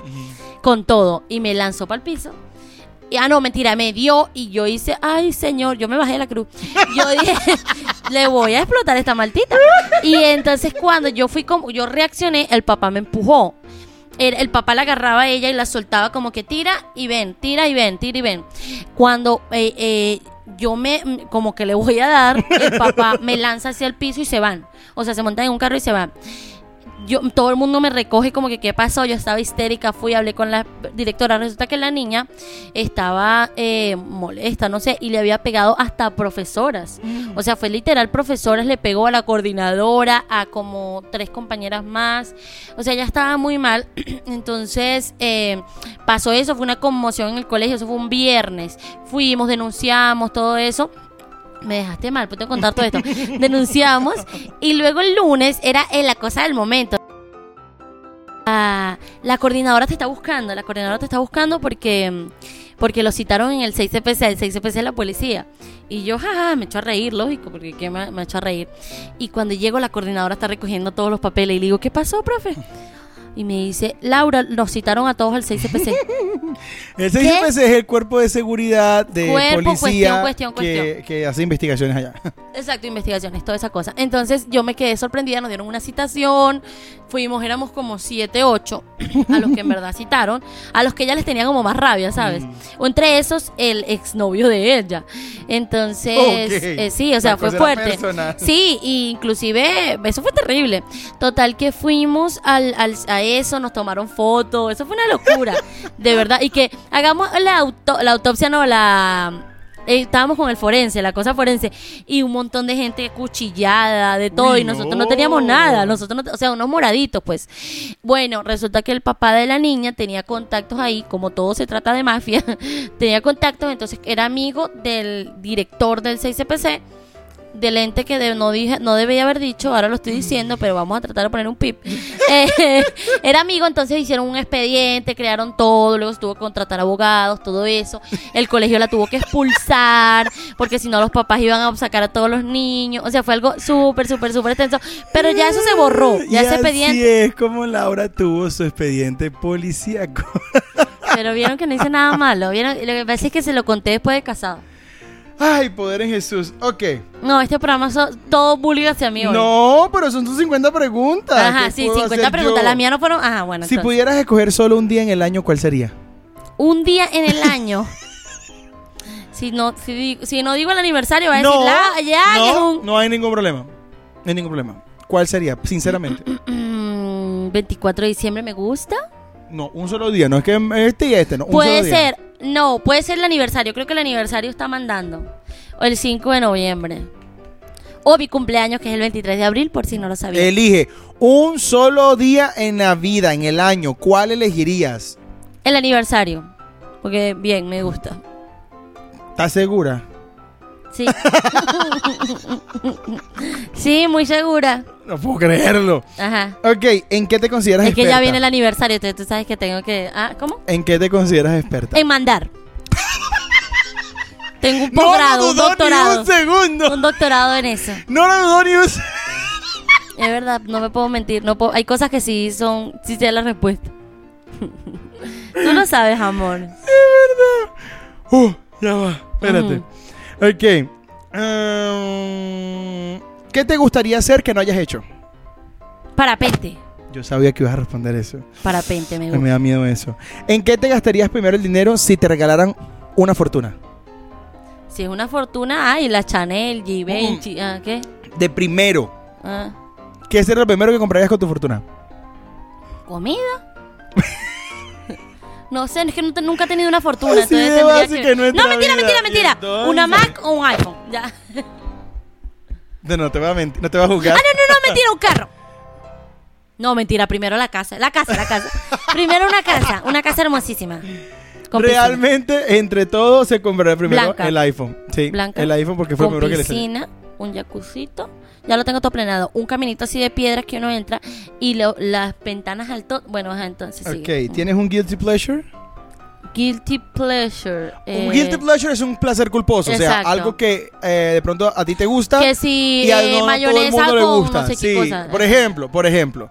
con todo. Y me lanzó para el piso. Ah, no, mentira, me dio y yo hice, ay, señor, yo me bajé de la cruz. Yo dije, le voy a explotar esta maltita. Y entonces cuando yo fui como, yo reaccioné, el papá me empujó. El, el papá la agarraba a ella y la soltaba como que tira y ven, tira y ven, tira y ven. Cuando eh, eh, yo me, mm, como que le voy a dar, el papá me lanza hacia el piso y se van. O sea, se montan en un carro y se van. Yo todo el mundo me recoge como que qué pasó, yo estaba histérica, fui, hablé con la directora, resulta que la niña estaba eh, molesta, no sé, y le había pegado hasta a profesoras. O sea, fue literal, profesoras le pegó a la coordinadora, a como tres compañeras más. O sea, ya estaba muy mal. Entonces, eh, pasó eso, fue una conmoción en el colegio, eso fue un viernes. Fuimos, denunciamos, todo eso. Me dejaste mal, que contar todo esto. Denunciamos y luego el lunes era eh, la cosa del momento. Ah, la coordinadora te está buscando, la coordinadora te está buscando porque, porque lo citaron en el 6CPC, el 6CPC es la policía. Y yo, jaja, me echo a reír, lógico, porque ¿qué me, me echo a reír. Y cuando llego, la coordinadora está recogiendo todos los papeles y le digo, ¿qué pasó, profe? Y me dice, Laura, nos citaron a todos al 6CPC. El 6CPC es el cuerpo de seguridad de Cuerpo, policía cuestión, cuestión, que, cuestión. que hace investigaciones allá. Exacto, investigaciones, toda esa cosa. Entonces yo me quedé sorprendida, nos dieron una citación, fuimos, éramos como 7, 8, a los que en verdad citaron, a los que ella les tenía como más rabia, ¿sabes? Mm. O entre esos, el exnovio de ella. Entonces, eh, sí, o sea, La fue fuerte. personal. Sí, y inclusive, eso fue terrible. Total que fuimos al, al- a eso, nos tomaron fotos, eso fue una locura, de verdad. Y que hagamos la, auto- la autopsia, no, la... eh, estábamos con el forense, la cosa forense, y un montón de gente cuchillada, de todo, Uy, y nosotros no. no teníamos nada, nosotros no- o sea, unos moraditos, pues. Bueno, resulta que el papá de la niña tenía contactos ahí, como todo se trata de mafia, tenía contactos, entonces era amigo del director del 6CPC, del ente que de- no dije, no debía haber dicho, ahora lo estoy diciendo, pero vamos a tratar de poner un pip. Eh, era amigo, entonces hicieron un expediente, crearon todo, luego tuvo que contratar abogados, todo eso. El colegio la tuvo que expulsar, porque si no los papás iban a sacar a todos los niños. O sea, fue algo súper, súper, súper extenso. Pero ya eso se borró, ya y ese así expediente. es como Laura tuvo su expediente policíaco. Pero vieron que no hice nada malo. ¿vieron? Lo que pasa es que se lo conté después de casado. Ay, poder en Jesús. Ok. No, este programa es todo bullying hacia mí hoy. No, pero son tus 50 preguntas. Ajá, ¿Qué sí, puedo 50 hacer preguntas. Las mías no fueron. Ajá, bueno. Si entonces. pudieras escoger solo un día en el año, ¿cuál sería? un día en el año. si no, si, digo- si no digo el aniversario, va a decir la, ya, que es no, un no hay ningún problema. No hay ningún problema. ¿Cuál sería? Sinceramente. Mm, 24 de diciembre me gusta. No, un solo día. No es que este y este, no. Un Puede solo día. ser, no, puede ser el aniversario. Creo que el aniversario está mandando. O el 5 de noviembre. O mi cumpleaños, que es el 23 de abril, por si no lo sabía. Elige un solo día en la vida, en el año. ¿Cuál elegirías? El aniversario. Porque bien, me gusta. ¿Estás segura? Sí. sí, muy segura. No puedo creerlo. Ajá. Ok, ¿en qué te consideras Es que experta? ya viene el aniversario, entonces tú sabes que tengo que... Ah, ¿cómo? ¿En qué te consideras experta? En mandar. Tengo un no posgrado, lo un doctorado. ni un segundo. Un doctorado en eso. No lo dudó ni un segundo. Es verdad, no me puedo mentir. No puedo- hay cosas que sí son, sí sé la respuesta. Tú lo sabes, amor. Uh, ya va, espérate. Ok. um, ¿Qué te gustaría hacer que no hayas hecho? Parapente. Yo sabía que ibas a responder eso. Parapente, me Me gusta. da miedo eso. ¿En qué te gastarías primero el dinero si te regalaran una fortuna? Si es una fortuna, ay, la Chanel, Givenchy, ah, ¿qué? De primero. Ah, ¿Qué sería lo primero que comprarías con tu fortuna? ¿Comida? no sé, es que no te- nunca he tenido una fortuna. Así entonces de tendría básica en nuestra No, mentira, vida. mentira, Y mentira. entonces- Una Mac o un iPhone. Ya. No, no te voy a mentir, no te voy a jugar. Ah, no, no, no, mentira, un carro. No, mentira, primero la casa. La casa, la casa. primero una casa, una casa hermosísima. Piscina. Realmente, entre todos, se comprará primero Blanca. el iPhone. Sí, Blanca. el iPhone porque fue con primero que le salió. piscina, un jacuzito. Ya lo tengo todo planeado. Un caminito así de piedras que uno entra y lo- las ventanas alto. Bueno, ajá, entonces sí. Ok, ¿tienes un guilty pleasure? Guilty pleasure. eh, un guilty pleasure es un placer culposo, o sea, algo que eh, de pronto a ti te gusta Que si y a eh, no todo el mundo le gusta. no sé qué sí, cosa. por ejemplo, por ejemplo,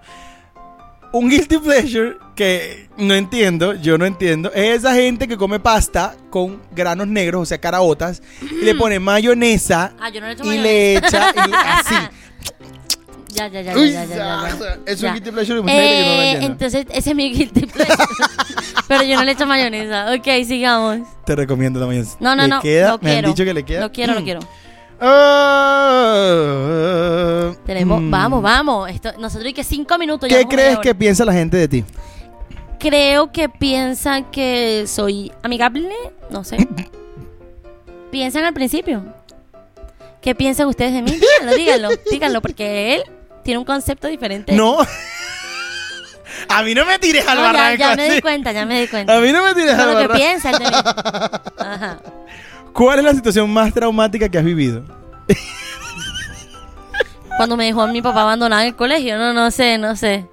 un guilty pleasure que no entiendo, yo no entiendo, es esa gente que come pasta con granos negros, o sea, caraotas, y le pone mayonesa Ah, yo no le echo y mayonesa. le echa y así. Ya, ya, ya, Uy, ya, ya, ya, ya, ya. Es un guilty pleasure de mucha gente que no lo Eh, entonces, ese es mi guilty pleasure. Pero yo no le echo mayonesa. Ok, sigamos. Te recomiendo la mayonesa. No, no, ¿Le no. queda? Me quiero. han dicho que le queda. No quiero, no quiero. Ah, Tenemos, mm. vamos, vamos. Esto, nosotros y que cinco minutos. ¿Qué crees que piensa la gente de ti? Creo que piensan que soy amigable, no sé. piensan al principio. ¿Qué piensan ustedes de mí? Díganlo, díganlo, díganlo, porque él tiene un concepto diferente. No. A mí no me tires al No, ya, barranco ya me di cuenta, ya me di cuenta. A mí no me tires al es lo que barranco. piensa él de mí. Ajá. ¿Cuál es la situación más traumática que has vivido? Cuando me dejó a mi papá abandonado en el colegio, no, no sé, no sé.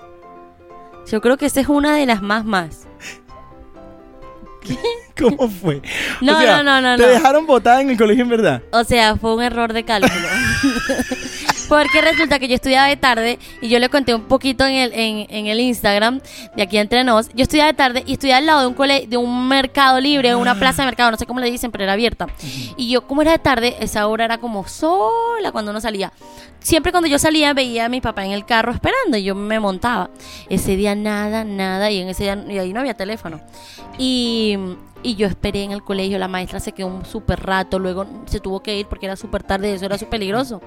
Yo creo que esa es una de las más más. ¿Cómo fue? No, O sea, no, no, no, ¿Te no. dejaron botada en el colegio en verdad? O sea, fue un error de cálculo. Porque resulta que yo estudiaba de tarde y yo le conté un poquito en el, en, en el Instagram de aquí entre nos. Yo estudiaba de tarde y estudiaba al lado de un cole, de un mercado libre, una plaza de mercado, no sé cómo le dicen, pero era abierta. Y yo, como era de tarde, esa hora era como sola cuando uno salía. Siempre cuando yo salía veía a mi papá en el carro esperando y yo me montaba. Ese día nada, nada, y en ese día y ahí no había teléfono. Y, y yo esperé en el colegio, la maestra se quedó un súper rato, luego se tuvo que ir porque era súper tarde, eso era súper peligroso.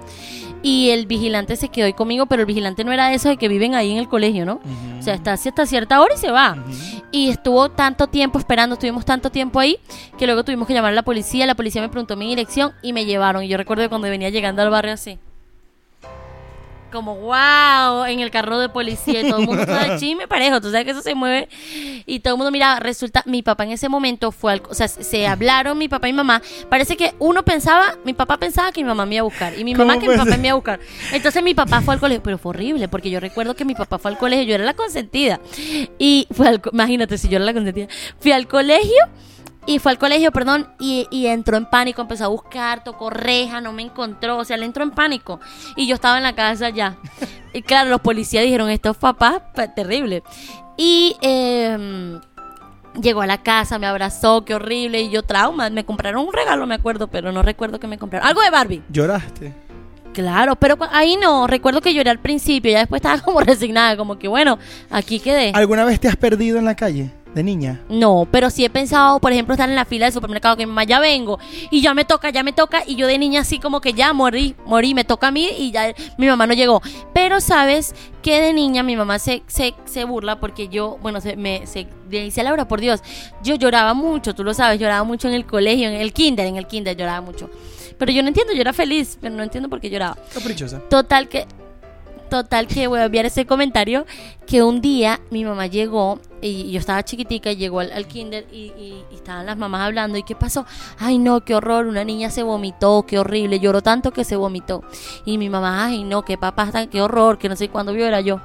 Y el vigilante se quedó ahí conmigo, pero el vigilante no era de esos de que viven ahí en el colegio, ¿no? O sea, está hasta cierta hora y se va. Y estuvo tanto tiempo esperando, estuvimos tanto tiempo ahí, que luego tuvimos que llamar a la policía, la policía me preguntó mi dirección y me llevaron. Y yo recuerdo que cuando venía llegando al barrio así. Como wow, en el carro de policía y todo el mundo estaba chisme parejo, tú sabes que eso se mueve. Y todo el mundo miraba, resulta, mi papá en ese momento fue al, o sea, se hablaron mi papá y mi mamá, parece que uno pensaba, mi papá pensaba que mi mamá me iba a buscar y mi mamá ¿Cómo que mi papá me iba a buscar. Entonces mi papá fue al colegio, pero fue horrible porque yo recuerdo que mi papá fue al colegio, yo era la consentida. Y fue al, imagínate si yo era la consentida, fui al colegio y fue al colegio, perdón, y, y entró en pánico, empezó a buscar, tocó reja, no me encontró, o sea, le entró en pánico. Y yo estaba en la casa ya. Y claro, los policías dijeron, estos papás, pa- terrible. Y eh, llegó a la casa, me abrazó, qué horrible, y yo trauma. Me compraron un regalo, me acuerdo, pero no recuerdo que me compraron. Algo de Barbie. ¿Lloraste? Claro, pero ahí no, recuerdo que lloré al principio, ya después estaba como resignada, como que bueno, aquí quedé. ¿Alguna vez te has perdido en la calle de niña? No, pero sí he pensado, por ejemplo, estar en la fila del supermercado, que mi mamá ya vengo, y ya me toca, ya me toca, y yo de niña así como que ya morí, morí, me toca a mí, y ya mi mamá no llegó. Pero sabes que de niña mi mamá se, se, se burla porque yo, bueno, se, me, se le dice a Laura, por Dios, yo lloraba mucho, tú lo sabes, lloraba mucho en el colegio, en el kinder, en el kinder lloraba mucho. Pero yo no entiendo, yo era feliz, pero no entiendo por qué lloraba. Caprichosa. Total que total que voy a enviar ese comentario que un día mi mamá llegó y yo estaba chiquitica y llegó al, al kinder y, estaban las mamás hablando y qué pasó ay no qué horror una niña se vomitó qué horrible lloró tanto que se vomitó. Y mi mamá ay no qué papá qué horror que no sé cuándo vio era yo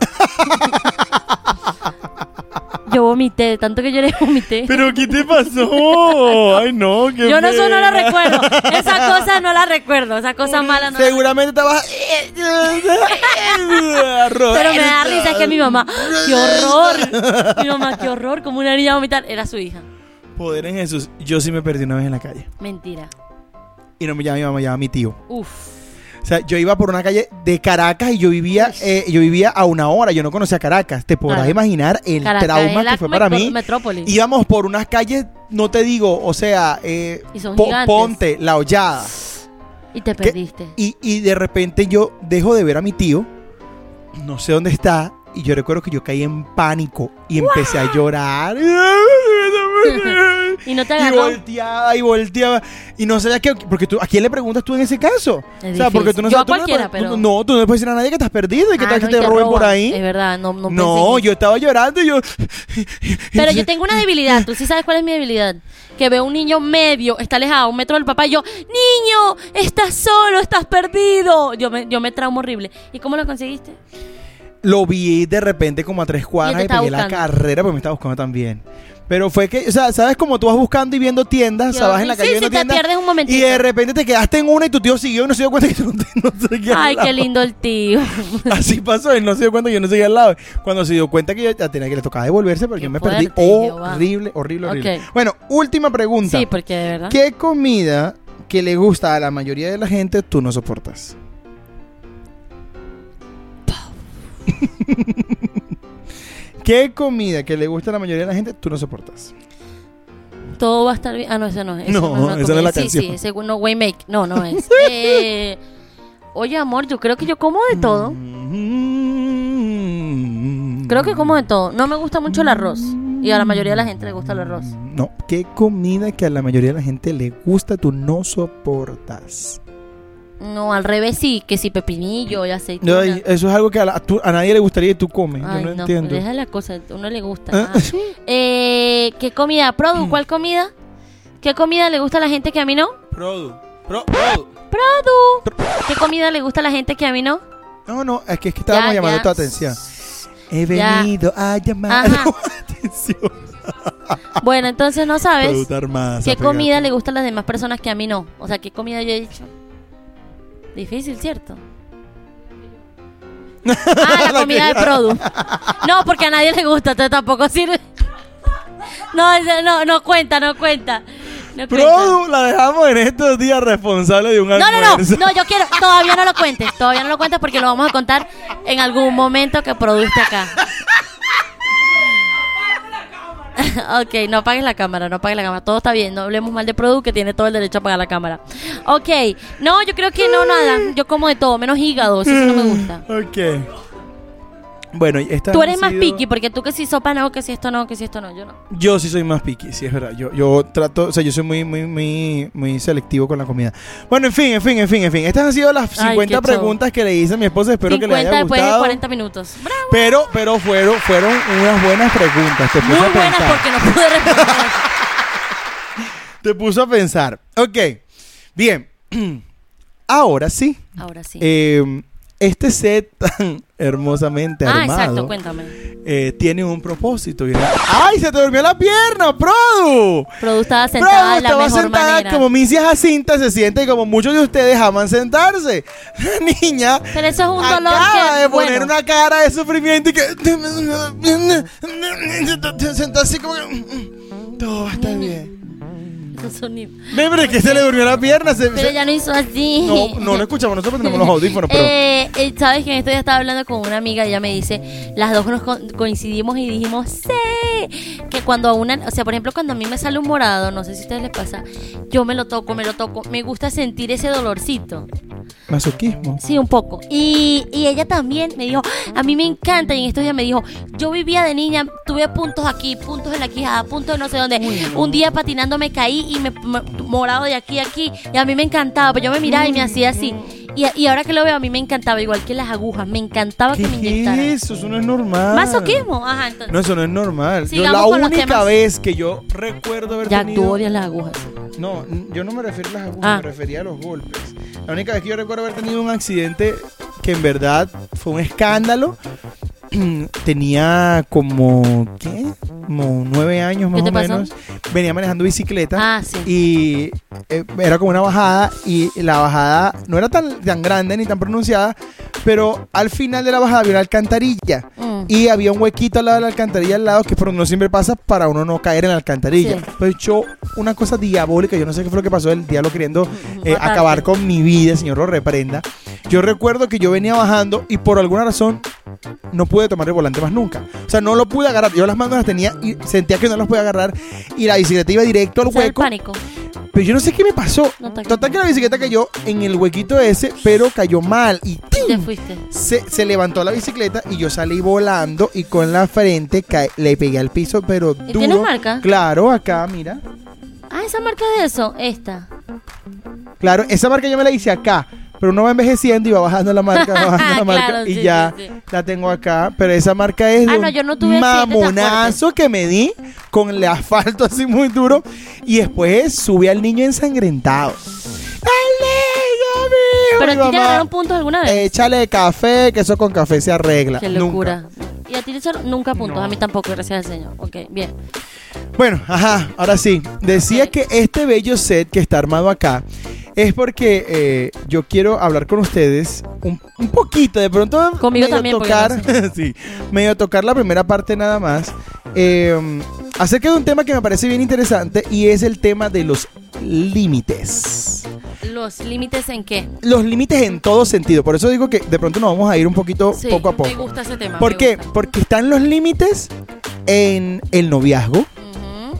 yo vomité tanto que lloré vomité ¿Pero qué te pasó? Ay, no, qué yo no eso no la pena. recuerdo esa cosa no la recuerdo esa cosa mala no la Seguramente estabas... Pero me da risa es que mi mamá, qué horror. Mi mamá, qué horror, como una niña vomitar. Era su hija. Poder en Jesús. Yo sí me perdí una vez en la calle. Mentira. Y no me llama mi mamá, me llama mi tío. Uf. O sea, yo iba por una calle de Caracas y yo vivía, eh, yo vivía a una hora. Yo no conocía Caracas. Te podrás Claro. imaginar el Caracas trauma que fue para mí. metrópoli. Íbamos por unas calles, no te digo, o sea, eh, Y son Po- gigantes. Ponte, La Hollada. Y te perdiste. Y, y de repente yo dejo de ver a mi tío, no sé dónde está, y yo recuerdo que yo caí en pánico y empecé a llorar. Y no te Y agarró. volteaba y volteaba. Y no sabía qué. Porque tú, ¿a quién le preguntas tú en ese caso? Es o sea, porque tú no. Yo sabes. a tú no cualquiera, puedes- pero- No, tú no le puedes decir a nadie que estás perdido y que Ah, tal no, y te roben por ahí. Es verdad, no, no, No, yo estaba llorando y yo. Pero yo tengo una debilidad. Tú sí sabes cuál es mi debilidad. Que veo un niño medio, está alejado, a un metro del papá, y yo, niño, estás solo, estás perdido. Yo me, yo me traumo horrible. ¿Y cómo lo conseguiste? Lo vi de repente como a tres cuadras te y, estaba pegué la carrera porque me estaba buscando también. Pero fue que, o sea, ¿sabes como tú vas buscando y viendo tiendas? O sea, vas en la sí, calle sí, viendo te tiendas. pierdes un momentito. Y de repente te quedaste en una y tu tío siguió y no se dio cuenta que tú no, te- no seguías al Ay, qué lado. lindo el tío. Así pasó, él no se dio cuenta que yo no seguía al lado. Cuando se dio cuenta que yo ya tenía que le tocaba devolverse, pero Qué yo me perdí. fuerte. Horrible, horrible, horrible. Bueno, última pregunta. Sí, porque de verdad. ¿Qué comida que le gusta a la mayoría de la gente tú no soportas? ¿Qué comida que le gusta a la mayoría de la gente tú no soportas? todo va a estar bien. Ah, no, esa no es. No, una esa no es la. Sí, canción. sí, ese no way make. No, no es. Eh, oye, amor, yo creo que yo como de todo. Creo que como de todo. No me gusta mucho el arroz. Y a la mayoría de la gente le gusta el arroz. No, ¿qué comida que a la mayoría de la gente le gusta tú no soportas? No, al revés sí, que si pepinillo y No, aceituna. y eso es algo que a, la- tú- a nadie le gustaría y tú comes. Ay, Yo no, no, entiendo. deja la cosa, a uno le gusta. Ah. Ah. Eh, ¿Qué comida? Produ, ¿cuál comida? ¿Qué comida le gusta a la gente que a mí no? Produ. Pro- produ. Produ. ¿Qué comida le gusta a la gente que a mí no? No, no, es que, es que estábamos Ya, llamando ya. tu atención. He Ya. venido a llamar tu atención. Bueno, entonces no sabes más. qué comida le gusta a las demás personas que a mí no. O sea, ¿qué comida yo he dicho? Difícil, ¿cierto? Ah, la comida de Produ. No, porque a nadie le gusta, entonces tampoco sirve. No, no, no cuenta, no cuenta. No. Produ la dejamos en estos días responsable de un no, no, no, almuerzo. no, yo quiero, todavía no lo cuentes, todavía no lo cuentes porque lo vamos a contar en algún momento que produce acá. ok, no apagues la cámara, no apagues la cámara, todo está bien, no hablemos mal de Produ que tiene todo el derecho a apagar la cámara. Ok, no, yo creo que no, nada, yo como de todo, menos hígado, eso no me gusta. Ok. Bueno, esta Tú eres más picky porque tú que si sopa no, que si esto no, que si esto no, yo no. Yo sí soy más picky, sí es verdad. Yo, yo trato, o sea, yo soy muy, muy, muy, muy selectivo con la comida. Bueno, en fin, en fin, en fin, en fin. Estas han sido las Ay, 50 qué show. preguntas que le hice a mi esposa. Espero que le 50 haya después de gustado. 40 minutos. Bravo. Pero, pero fueron, fueron unas buenas preguntas. Te Muy buenas pensar. porque no pude responder. Te puso a pensar. Ok. Bien. Ahora sí. Ahora sí. eh, este set tan hermosamente ah, armado exacto, cuéntame. eh, tiene un propósito. y era- ¡Ay, se te durmió la pierna, Produ! Produ estaba sentada de la estaba mejor sentada manera. como Misia Jacinta se siente y como muchos de ustedes aman sentarse. La niña Pero eso es un dolor acaba que, de poner bueno. una cara de sufrimiento y que sentarse así como que todo va a estar bien. Ve, pero es que se le durmió la pierna. se- Pero se- ya no hizo así. no, no lo escuchamos, nosotros tenemos los audífonos, pero Eh, eh, Sabes que en estos días estaba hablando con una amiga y ella me dice, las dos nos co- coincidimos y dijimos, sí, que cuando a una, o sea, por ejemplo, cuando a mí me sale un morado, no sé si a ustedes les pasa, yo me lo toco, me lo toco, me gusta sentir ese dolorcito. masoquismo. Sí, un poco. Y, y ella también me dijo, a mí me encanta. Y en estos días me dijo, yo vivía de niña, tuve puntos aquí, puntos en la quijada, puntos de no sé dónde. Un día patinando me caí y me, me- morado de aquí a aquí. Y a mí me encantaba, pero yo me miraba y me hacía así. Y, y ahora que lo veo, a mí me encantaba, igual que las agujas. Me encantaba ¿Qué que me inyectaran. es eso? Eso no es normal. Masoquismo, ajá, entonces. No, eso no es normal. Yo, la única vez que yo recuerdo haber ya tenido... tú odias las agujas. No, yo no me refiero a las agujas, Ah. me refería a los golpes. La única vez que yo recuerdo haber tenido un accidente que en verdad fue un escándalo. Tenía como, ¿qué? Como nueve años más ¿Qué o pasó? menos. Venía manejando bicicleta. Ah, sí. Y eh, era como una bajada y la bajada no era tan, tan grande ni tan pronunciada, pero al final de la bajada había una alcantarilla. Mm. Y había un huequito al lado de la alcantarilla al lado que por uno siempre pasa para uno no caer en la alcantarilla. Sí. Pues yo, una cosa diabólica, yo no sé qué fue lo que pasó, el diablo queriendo eh, Matarte. acabar con mi vida, Señor lo reprenda. Yo recuerdo que yo venía bajando y por alguna razón no pude tomar el volante más nunca. O sea, no lo pude agarrar. Yo las manos las tenía y sentía que no las podía agarrar y la bicicleta iba directo al es el hueco. pánico. Pero yo no sé qué me pasó. No Total que la bicicleta cayó en el huequito ese, pero cayó mal y. Te fuiste. se, se levantó la bicicleta y yo salí volando y con la frente cae- le pegué al piso, pero ¿Y duro. tienes marca? Claro, acá, mira. Ah, esa marca de eso, esta. Claro, esa marca yo me la hice acá. Pero uno va envejeciendo y va bajando la marca, va bajando la marca Claro, y sí, ya sí, sí. la tengo acá. Pero esa marca es de Ah, un no, yo no tuve accidente tan mamonazo que me di con el asfalto así muy duro y después subí al niño ensangrentado. ¡El niño mío! ¿Pero a ti te mamá, agarraron puntos alguna vez? Échale café, que eso con café se arregla. Qué Nunca. locura. Y a ti te echaron nunca puntos, a mí tampoco, gracias al Señor. Ok, bien. Bueno, ajá, ahora sí. Decía que este bello set que está armado acá es porque eh, yo quiero hablar con ustedes un, un poquito, de pronto Conmigo medio también, tocar, sí, medio tocar la primera parte nada más, eh, acerca de un tema que me parece bien interesante y es el tema de los límites. ¿Los límites en qué? Los límites en todo sentido, por eso digo que de pronto nos vamos a ir un poquito Sí, poco a poco. Me gusta ese tema. ¿Por qué? gusta. Porque están los límites en el noviazgo,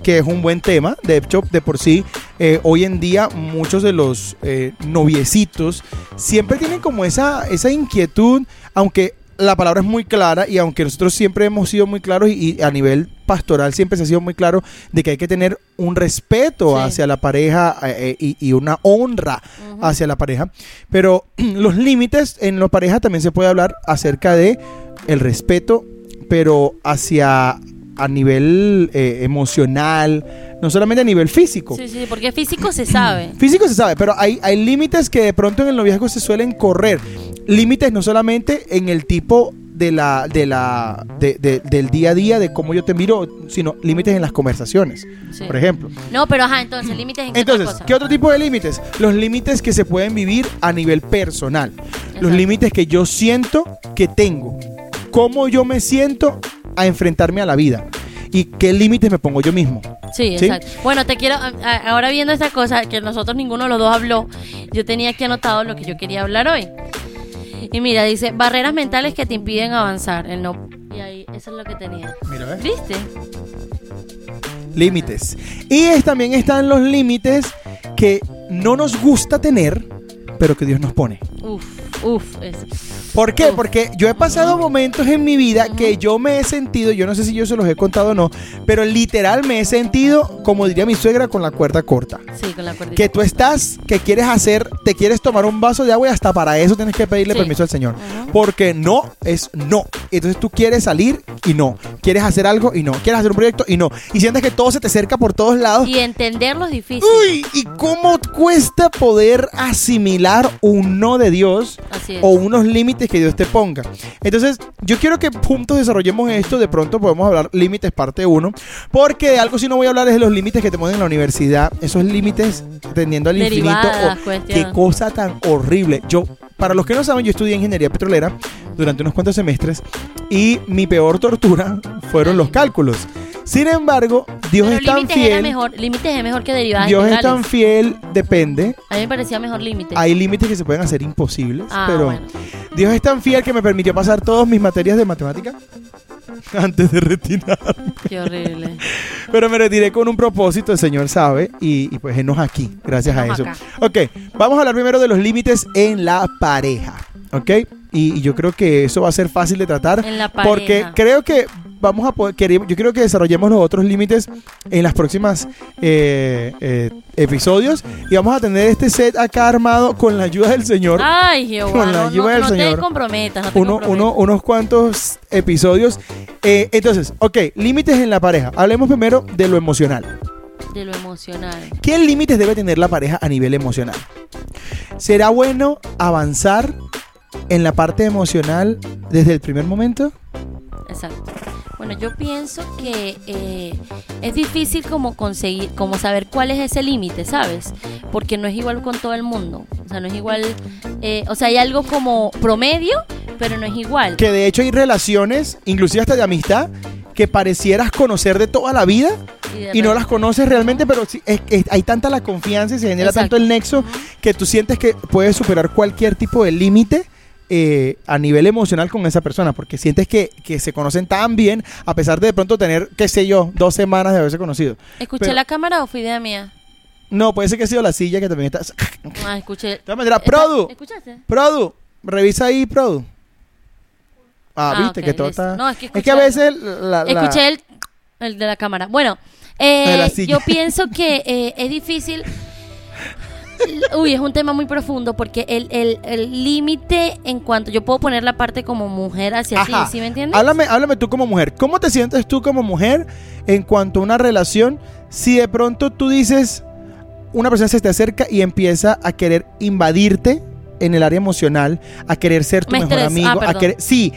que es un buen tema. De hecho, de por sí, eh, hoy en día muchos de los eh, noviecitos siempre tienen como esa, esa inquietud, aunque la palabra es muy clara y aunque nosotros siempre hemos sido muy claros y, y a nivel pastoral siempre se ha sido muy claro de que hay que tener un respeto Sí. hacia la pareja eh, eh, y, y una honra hacia la pareja. Pero los límites en la pareja también se puede hablar acerca de el respeto, pero hacia a nivel eh, emocional, no solamente a nivel físico. Sí, sí, porque físico se sabe. Físico se sabe, pero hay, hay límites que de pronto en el noviazgo se suelen correr. Límites no solamente en el tipo de la, de la, de- de- del día a día, de cómo yo te miro, sino límites en las conversaciones, Sí. por ejemplo. No, pero ajá, entonces, límites en otra Entonces, cosa? ¿qué otro tipo de límites? Los límites que se pueden vivir a nivel personal. Los límites que yo siento que tengo. Cómo yo me siento a enfrentarme a la vida. Y qué límites me pongo yo mismo. Sí, ¿Sí? exacto. Bueno, te quiero, ahora viendo esta cosa, que nosotros ninguno de los dos habló, yo tenía aquí anotado lo que yo quería hablar hoy. Y mira, dice, barreras mentales que te impiden avanzar. El no, y ahí, eso es lo que tenía. Mira, ¿ves? ¿Viste? límites. Y es- también están los límites que no nos gusta tener, pero que Dios nos pone. Uf, uf. Es, ¿Por qué? Uf. Porque yo he pasado momentos en mi vida que yo me he sentido, yo no sé si yo se los he contado o no, pero literal me he sentido, como diría mi suegra, con la cuerda corta. sí, con la cuerdita. Que tú estás, que quieres hacer, te quieres tomar un vaso de agua y hasta para eso tienes que pedirle Sí. permiso al Señor. Porque no es no. Entonces tú quieres salir y no. Quieres hacer algo y no. Quieres hacer un proyecto y no. Y sientes que todo se te acerca por todos lados. Y entenderlo es difícil. Uy, ¿y cómo cuesta poder asimilar un no de Dios. O unos límites que Dios te ponga? Entonces, yo quiero que juntos desarrollemos esto. De pronto podemos hablar límites parte 1. Porque de algo si no voy a hablar es de los límites que te ponen en la universidad. Esos límites tendiendo al Derivadas, infinito. Cuestión. qué cosa tan horrible. Yo, para los que no saben, yo estudié ingeniería petrolera durante unos cuantos semestres. Y mi peor tortura fueron los cálculos. Sin embargo, Dios Pero es tan límites era fiel. mejor, límites es mejor que derivadas Dios es tan fiel, depende. A mí me parecía mejor límite. Hay límites que se pueden hacer imposibles, Ah, pero bueno. Dios es tan fiel que me permitió pasar todas mis materias de matemática antes de retirarme. Qué horrible. Pero me retiré con un propósito, el Señor sabe, y, y pues enos aquí, gracias a eso. acá. Ok, vamos a hablar primero de los límites en la pareja, ¿ok? Y, y yo creo que eso va a ser fácil de tratar. En la pareja. Porque creo que vamos a poder, queremos- yo creo que desarrollemos los otros límites en las próximas eh, eh, episodios y vamos a tener este set acá armado con la ayuda del Señor. Ay, Jehová, Con la ayuda no, del no Señor. te comprometas, no te Uno, comprometas. uno- unos cuantos episodios. Eh, entonces, ok, límites en la pareja. Hablemos primero de lo emocional. De lo emocional. ¿Qué límites debe tener la pareja a nivel emocional? ¿Será bueno avanzar en la parte emocional desde el primer momento? Exacto. Bueno, yo pienso que eh, es difícil como conseguir, como saber cuál es ese límite, ¿sabes? Porque no es igual con todo el mundo. O sea, no es igual. eh, o sea, hay algo como promedio, pero no es igual. Que de hecho hay relaciones, inclusive hasta de amistad, que parecieras conocer de toda la vida y no las conoces realmente, pero sí, es- es- hay tanta la confianza y se genera Exacto. tanto el nexo que tú sientes que puedes superar cualquier tipo de límite. Eh, a nivel emocional con esa persona, porque sientes que, que se conocen tan bien, a pesar de de pronto tener, qué sé yo, dos semanas de haberse conocido. ¿Escuché pero- la cámara o fue idea mía? No, puede ser que ha sido la silla que también está. Ah, escuché. De Esta- Produ, ¿Escuchaste? Produ, revisa ahí, Produ. Ah, Ah, viste ok, que todo está. No, es que es que a veces la, la- Escuché el, el de la cámara. Bueno, eh, yo pienso que eh, es difícil. Uy, es un tema muy profundo porque el el- el límite en cuanto yo puedo poner la parte como mujer hacia ti, ¿sí me entiendes? Háblame, háblame tú como mujer. ¿Cómo te sientes tú como mujer en cuanto a una relación si de pronto tú dices, una persona se te acerca y empieza a querer invadirte en el área emocional, a querer ser tu Me mejor amigo, Ah, a perdón. querer... Sí,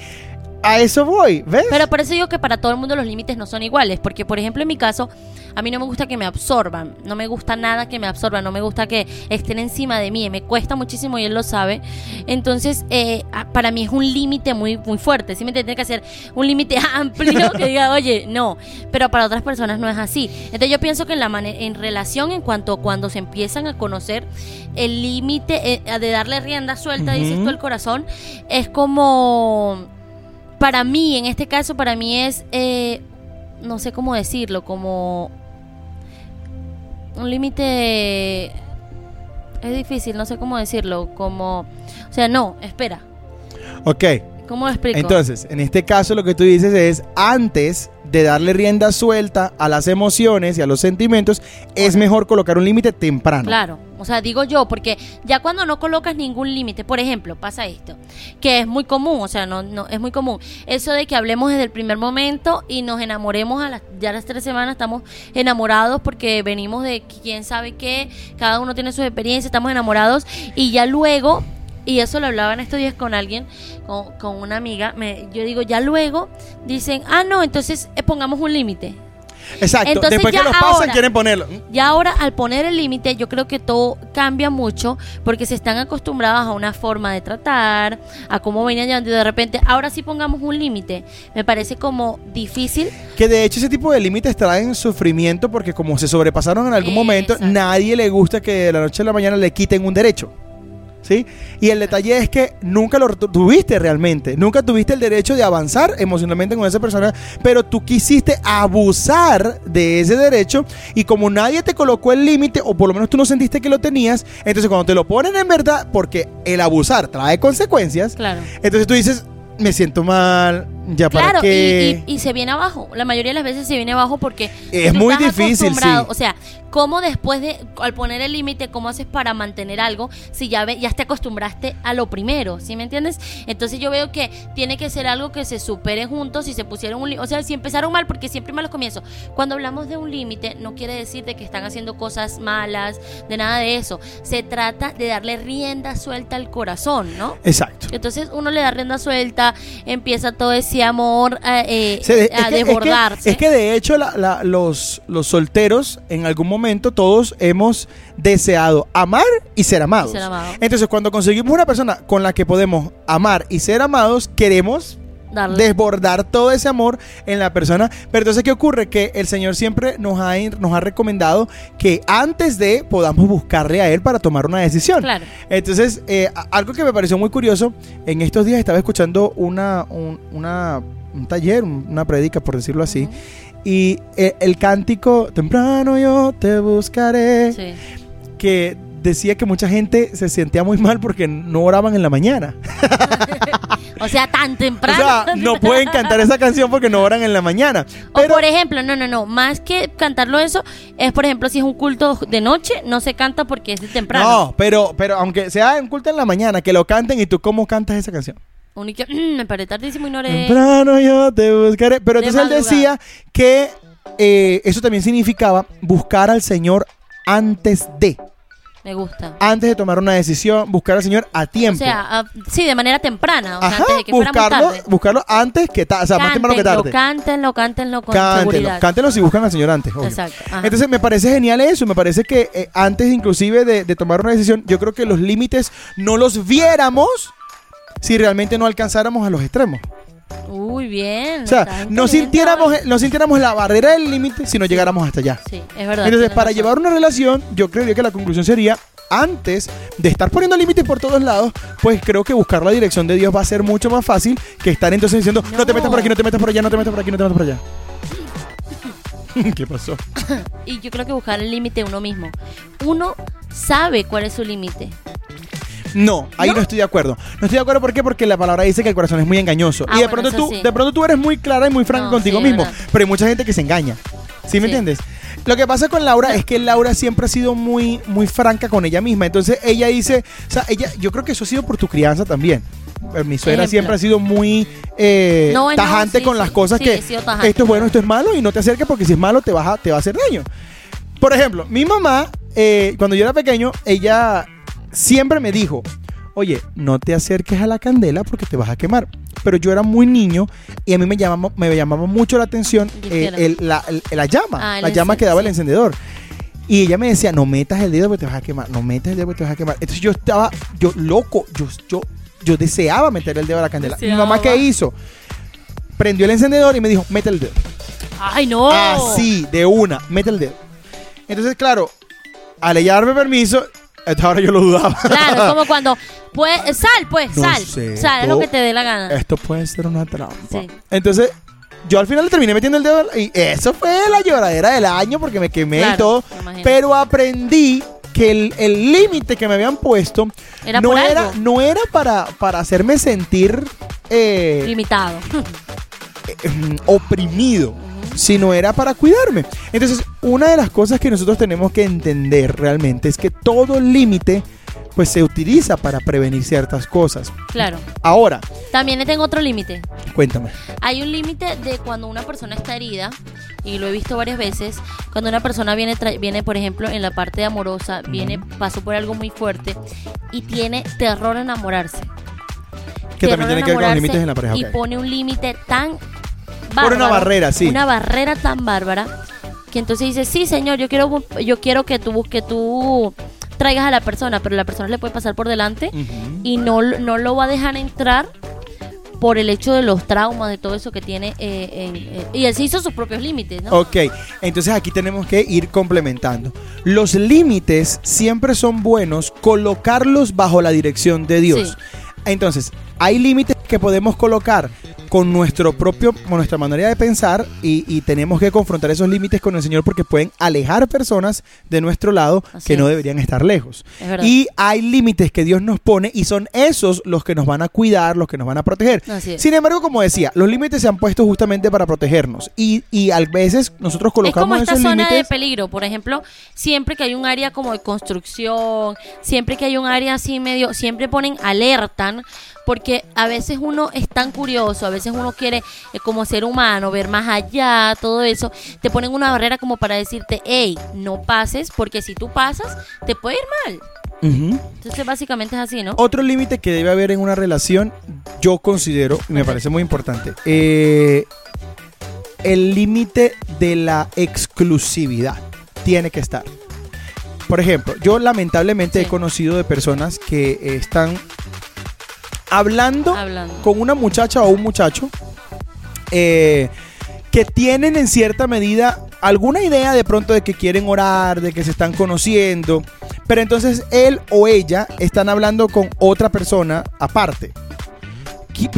a eso voy, ¿ves? Pero por eso digo que para todo el mundo los límites no son iguales, porque por ejemplo en mi caso, a mí no me gusta que me absorban, no me gusta nada que me absorban, no me gusta que estén encima de mí, me cuesta muchísimo y él lo sabe. Entonces, eh, a- para mí es un límite muy muy fuerte, ¿sí me? Tiene que hacer un límite amplio que diga, oye, no, pero para otras personas no es así. Entonces yo pienso que en la en relación en cuanto cuando se empiezan a conocer el límite eh, de darle rienda suelta, dices Ujú. tú, al corazón, es como para mí, en este caso, para mí es, eh, no sé cómo decirlo, como un límite es difícil, no sé cómo decirlo, como, o sea, no, espera, Ok. ¿Cómo lo explico? Entonces, en este caso lo que tú dices es, antes de darle rienda suelta a las emociones y a los sentimientos, es mejor colocar un límite temprano. Claro, o sea, digo yo, porque ya cuando no colocas ningún límite, por ejemplo, pasa esto, que es muy común, o sea, no, no es muy común, eso de que hablemos desde el primer momento y nos enamoremos a las, ya a las tres semanas estamos enamorados porque venimos de quién sabe qué, cada uno tiene su experiencia, estamos enamorados y ya luego y eso lo hablaba en estos días con alguien, con, con una amiga. Me, yo digo, ya luego dicen, ah, no, entonces eh, pongamos un límite. Exacto. Entonces Después que ya los pasan, ahora- quieren ponerlo. Y ahora al poner el límite yo creo que todo cambia mucho porque se están acostumbrados a una forma de tratar, a cómo venían llevando y de repente ahora sí pongamos un límite. Me parece como difícil. Que de hecho ese tipo de límites traen sufrimiento porque como se sobrepasaron en algún momento, nadie le gusta que de la noche a la mañana le quiten un derecho. ¿Sí? Y el detalle es que nunca lo tu- tuviste realmente, nunca tuviste el derecho de avanzar emocionalmente con esa persona, pero tú quisiste abusar de ese derecho y como nadie te colocó el límite, o por lo menos tú no sentiste que lo tenías, entonces cuando te lo ponen en verdad, porque el abusar trae consecuencias, Claro. entonces tú dices, me siento mal, ya para Claro, y, y- y se viene abajo. La mayoría de las veces se viene abajo porque Es muy estás difícil, sí. O sea, ¿cómo después de, al poner el límite, cómo haces para mantener algo si ya, ve, ya te acostumbraste a lo primero? ¿Sí me entiendes? Entonces yo veo que tiene que ser algo que se supere juntos y se pusieron un límite. O sea, si empezaron mal, porque siempre malos comienzos. Cuando hablamos de un límite, no quiere decir de que están haciendo cosas malas, de nada de eso. Se trata de darle rienda suelta al corazón, ¿no? Exacto. Entonces uno le da rienda suelta, empieza todo ese amor eh, eh, Se a es que- desbordarse. es que de hecho la- la- los, los solteros en algún momento todos hemos deseado amar y ser amados. Y ser amado. Entonces cuando conseguimos una persona con la que podemos amar y ser amados, queremos Darle. desbordar todo ese amor en la persona. Pero entonces, ¿qué ocurre? Que el Señor siempre nos ha, nos ha recomendado que antes de podamos buscarle a Él para tomar una decisión. Claro. Entonces, eh, algo que me pareció muy curioso, en estos días estaba escuchando una, un, una- un taller, un- una prédica, por decirlo así, y eh, el cántico, temprano yo te buscaré, Sí. que decía que mucha gente se sentía muy mal porque no oraban en la mañana. O sea, tan O temprano. sea, no pueden cantar esa canción porque no oran en la mañana. O Pero, por ejemplo, no, no, no, más que cantarlo eso, es por ejemplo si es un culto de noche, no se canta porque es de temprano. no, pero, pero aunque sea en culto en la mañana, que lo canten y tú cómo cantas esa canción. Único, mm, me paré tardísimo y no oré. Temprano yo te buscaré. Pero entonces él decía que eh, eso también significaba buscar al Señor antes de. Me gusta. Antes de tomar una decisión, buscar al Señor a O tiempo. sea, ah, sí, de manera temprana, o sea, Ajá, antes de que buscarlo, tarde. buscarlo antes que tarde. O sea, más temprano que Cántenlo, tarde. cántenlo, cántenlo con Cántenlo, seguridad. cántenlo si buscan al Señor antes. obvio. Exacto. ajá. Entonces me parece genial eso, me parece que eh, antes inclusive de, de tomar una decisión, yo creo que los límites no los viéramos si realmente no alcanzáramos a los extremos. Uy, bien. O sea, no sintiéramos, no sintiéramos la barrera del límite si no llegáramos hasta allá. Sí, es verdad. Entonces, para razón. llevar una relación, yo creería que la conclusión sería, antes de estar poniendo límites por todos lados, pues creo que buscar la dirección de Dios va a ser mucho más fácil que estar entonces diciendo, no, te No. metas por aquí, no te metas por allá, no te metas por aquí, no te metas por allá. ¿Qué pasó? Y yo creo que buscar el límite uno mismo. Uno sabe cuál es su límite. No, ahí no. ¿No? estoy de acuerdo. No estoy de acuerdo ¿por qué? porque la palabra dice que el corazón es muy engañoso. Ah, y de bueno, pronto tú, sí. de pronto tú eres muy clara y muy franca No, contigo sí, mismo, verdad. pero hay mucha gente que se engaña. ¿Sí me Sí. entiendes? Lo que pasa con Laura es que Laura siempre ha sido muy, muy franca con ella misma. Entonces ella dice, o sea, ella, yo creo que eso ha sido por tu crianza también. Eh, Mi suegra Ejemplo. siempre ha sido muy eh, No, no, tajante sí, con sí, las cosas sí, que esto es bueno, esto es malo y no te acerques porque si es malo te, vas a, te va a hacer daño. Por ejemplo, mi mamá, eh, cuando yo era pequeño, ella siempre me dijo, oye, no te acerques a la candela porque te vas a quemar. Pero yo era muy niño y a mí me llamaba, me llamaba mucho la atención ¿Y eh, el- la, el- la llama, Ah, la llama que daba el encendedor. Y ella me decía, no metas el dedo porque te vas a quemar, no metas el dedo porque te vas a quemar. Entonces yo estaba, yo loco, yo, yo, yo deseaba meter el dedo a la candela. Mi mamá, ¿qué Deseaba. hizo? Prendió el encendedor y me dijo, mete el dedo. ¡Ay, no! Así, de una, mete el dedo. Entonces, claro, al ella darme permiso, hasta ahora yo lo dudaba. Claro, es como cuando. Pues, sal, pues, No sal. sé, sal, es todo- lo que te dé la gana. Esto puede ser una trampa. Sí. Entonces, yo al final le terminé metiendo el dedo y eso fue la lloradera del año porque me quemé y todo. me imagino. Pero aprendí que el el límite que me habían puesto Era no, por era, algo. no era para, para hacerme sentir eh, Limitado. eh, oprimido, sino era para cuidarme. Entonces, una de las cosas que nosotros tenemos que entender realmente es que todo límite pues se utiliza para prevenir ciertas cosas. claro. Ahora, También tengo otro límite. cuéntame. Hay un límite de cuando una persona está herida, y lo he visto varias veces, cuando una persona viene, viene por ejemplo, en la parte amorosa, viene, pasó por algo muy fuerte y tiene terror a enamorarse. Que Terror también tiene que ver con los límites en la pareja. Y pone un límite tan Pone una barrera, sí. Una barrera tan bárbara que entonces dice, sí, señor, yo quiero, yo quiero que tú, que tú traigas a la persona, pero la persona le puede pasar por delante y no, no lo va a dejar entrar por el hecho de los traumas, de todo eso que tiene. eh, en- eh, y él se hizo sus propios límites, ¿no? Ok, entonces aquí tenemos que ir complementando. Los límites siempre son buenos colocarlos bajo la dirección de Dios. Sí. Entonces, hay límites que podemos colocar con nuestro propio, con nuestra manera de pensar y, y tenemos que confrontar esos límites con el Señor porque pueden alejar personas de nuestro lado Así que no deberían estar lejos. Es. Y hay límites que Dios nos pone y son esos los que nos van a cuidar, los que nos van a proteger. Sin embargo, como decía, los límites se han puesto justamente para protegernos y, y a veces nosotros Es como colocamos esta esos zona de peligro, por ejemplo, siempre que hay un área como de construcción, siempre que hay un área así medio, siempre ponen alertan, porque a veces uno es tan curioso, a veces uno quiere eh, como ser humano ver más allá, todo eso, te ponen una barrera como para decirte, hey, no pases, porque si tú pasas, te puede ir mal. Entonces básicamente es así, ¿no? Otro límite que debe haber en una relación, yo considero, me parece muy importante, eh, el límite de la exclusividad tiene que estar. Por ejemplo, yo lamentablemente he conocido de personas que están hablando Hablando. con una muchacha o un muchacho eh, que tienen en cierta medida alguna idea de pronto de que quieren orar, de que se están conociendo, pero entonces él o ella están hablando con otra persona aparte. Que,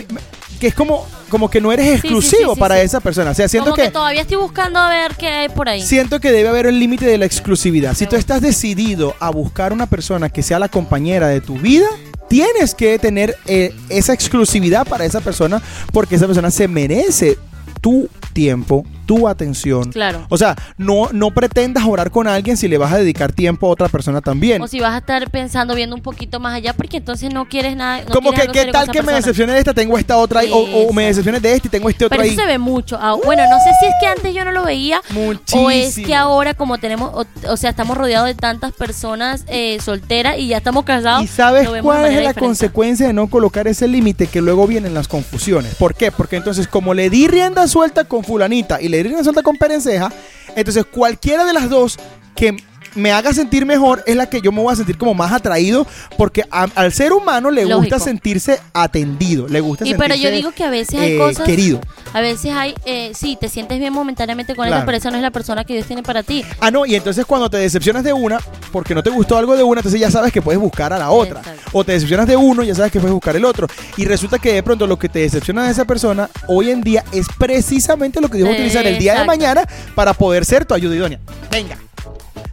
que es como, como que no eres exclusivo sí, sí, para esa persona. O sea, siento como que, que, todavía estoy buscando a ver qué hay por ahí. siento que debe haber el límite de la exclusividad. Si tú estás decidido a buscar una persona que sea la compañera de tu vida, tienes que tener eh, esa exclusividad para esa persona porque esa persona se merece tu tiempo, tu atención. Claro. O sea, no, no pretendas orar con alguien si le vas a dedicar tiempo a otra persona también. O si vas a estar pensando, viendo un poquito más allá, porque entonces no quieres nada. no Como quieres que, ¿qué tal que me decepcione de esta? Tengo esta otra ahí. O, o me decepcione de este y tengo este otro Pero ahí. eso se ve mucho. Ah, bueno, no sé si es que antes yo no lo veía. Muchísimo. O es que ahora como tenemos, o, o sea, estamos rodeados de tantas personas eh, solteras y ya estamos casados. ¿Y sabes cuál es la diferente. consecuencia de no colocar ese límite? Que luego vienen las confusiones. ¿Por qué? Porque entonces, como le di rienda suelta con fulanita y le rienda suelta con perenceja, entonces cualquiera de las dos que me haga sentir mejor es la que yo me voy a sentir como más atraído porque a- al ser humano le Lógico. gusta sentirse atendido, le gusta Y sentirse pero yo digo que a veces hay eh, cosas. querido. A veces hay, eh, sí, te sientes bien momentáneamente con Claro. ella, pero esa no es la persona que Dios tiene para ti. Ah, no, y entonces cuando te decepcionas de una, porque no te gustó algo de una, entonces ya sabes que puedes buscar a la otra. Exacto. O te decepcionas de uno, ya sabes que puedes buscar el otro. Y resulta que de pronto lo que te decepciona de esa persona hoy en día es precisamente lo que Dios va a utilizar el día de mañana para poder ser tu ayuda idónea. Venga.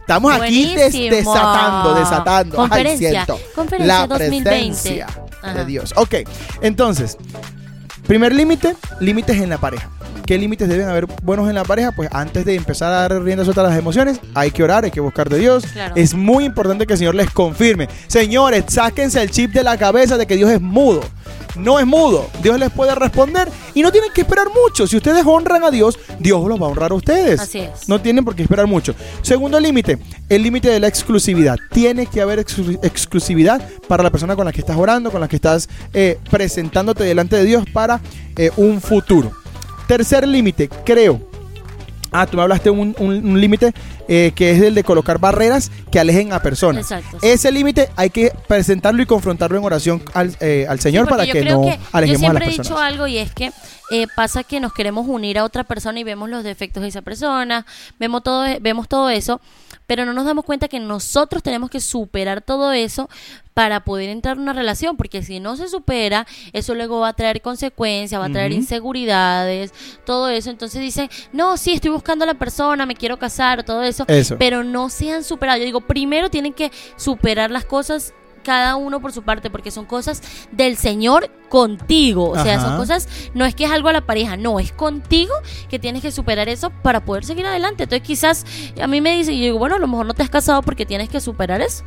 Estamos aquí des- desatando, desatando. Ay, Conferencia. siento Conferencia la 2020. presencia de. Dios. Ok, entonces, primer límite, límites en la pareja. ¿Qué límites deben haber buenos en la pareja? Pues antes de empezar a dar rienda suelta a las emociones, hay que orar, hay que buscar de Dios. Claro. Es muy importante que el Señor les confirme. Señores, sáquense el chip de la cabeza de que Dios es mudo. No es mudo. Dios les puede responder y no tienen que esperar mucho. Si ustedes honran a Dios, Dios los va a honrar a ustedes. Así es. No tienen por qué esperar mucho. Segundo límite, el límite de la exclusividad. Tiene que haber exclu- exclusividad para la persona con la que estás orando, con la que estás eh, presentándote delante de Dios para eh, un futuro. Tercer límite, creo. Ah, tú me hablaste de un, un- un límite eh, que es el de colocar barreras que alejen a personas. Exacto, sí. Ese límite hay que presentarlo y confrontarlo en oración al, eh, al Señor Sí, para que yo no que yo alejemos a las siempre he dicho personas. algo y es que eh, pasa que nos queremos unir a otra persona y vemos los defectos de esa persona, vemos todo, vemos todo eso, pero no nos damos cuenta que nosotros tenemos que superar todo eso para poder entrar en una relación, porque si no se supera, eso luego va a traer consecuencias, va a traer inseguridades, todo eso. Entonces dicen, no, sí, estoy buscando a la persona, me quiero casar, todo eso, Eso. pero no se han superado. Yo digo, primero tienen que superar las cosas cada uno por su parte, porque son cosas del Señor contigo. O sea, Ajá. son cosas, no es que es algo a la pareja, no, es contigo que tienes que superar eso para poder seguir adelante. Entonces, quizás a mí me dicen, y yo digo, bueno, a lo mejor no te has casado porque tienes que superar eso.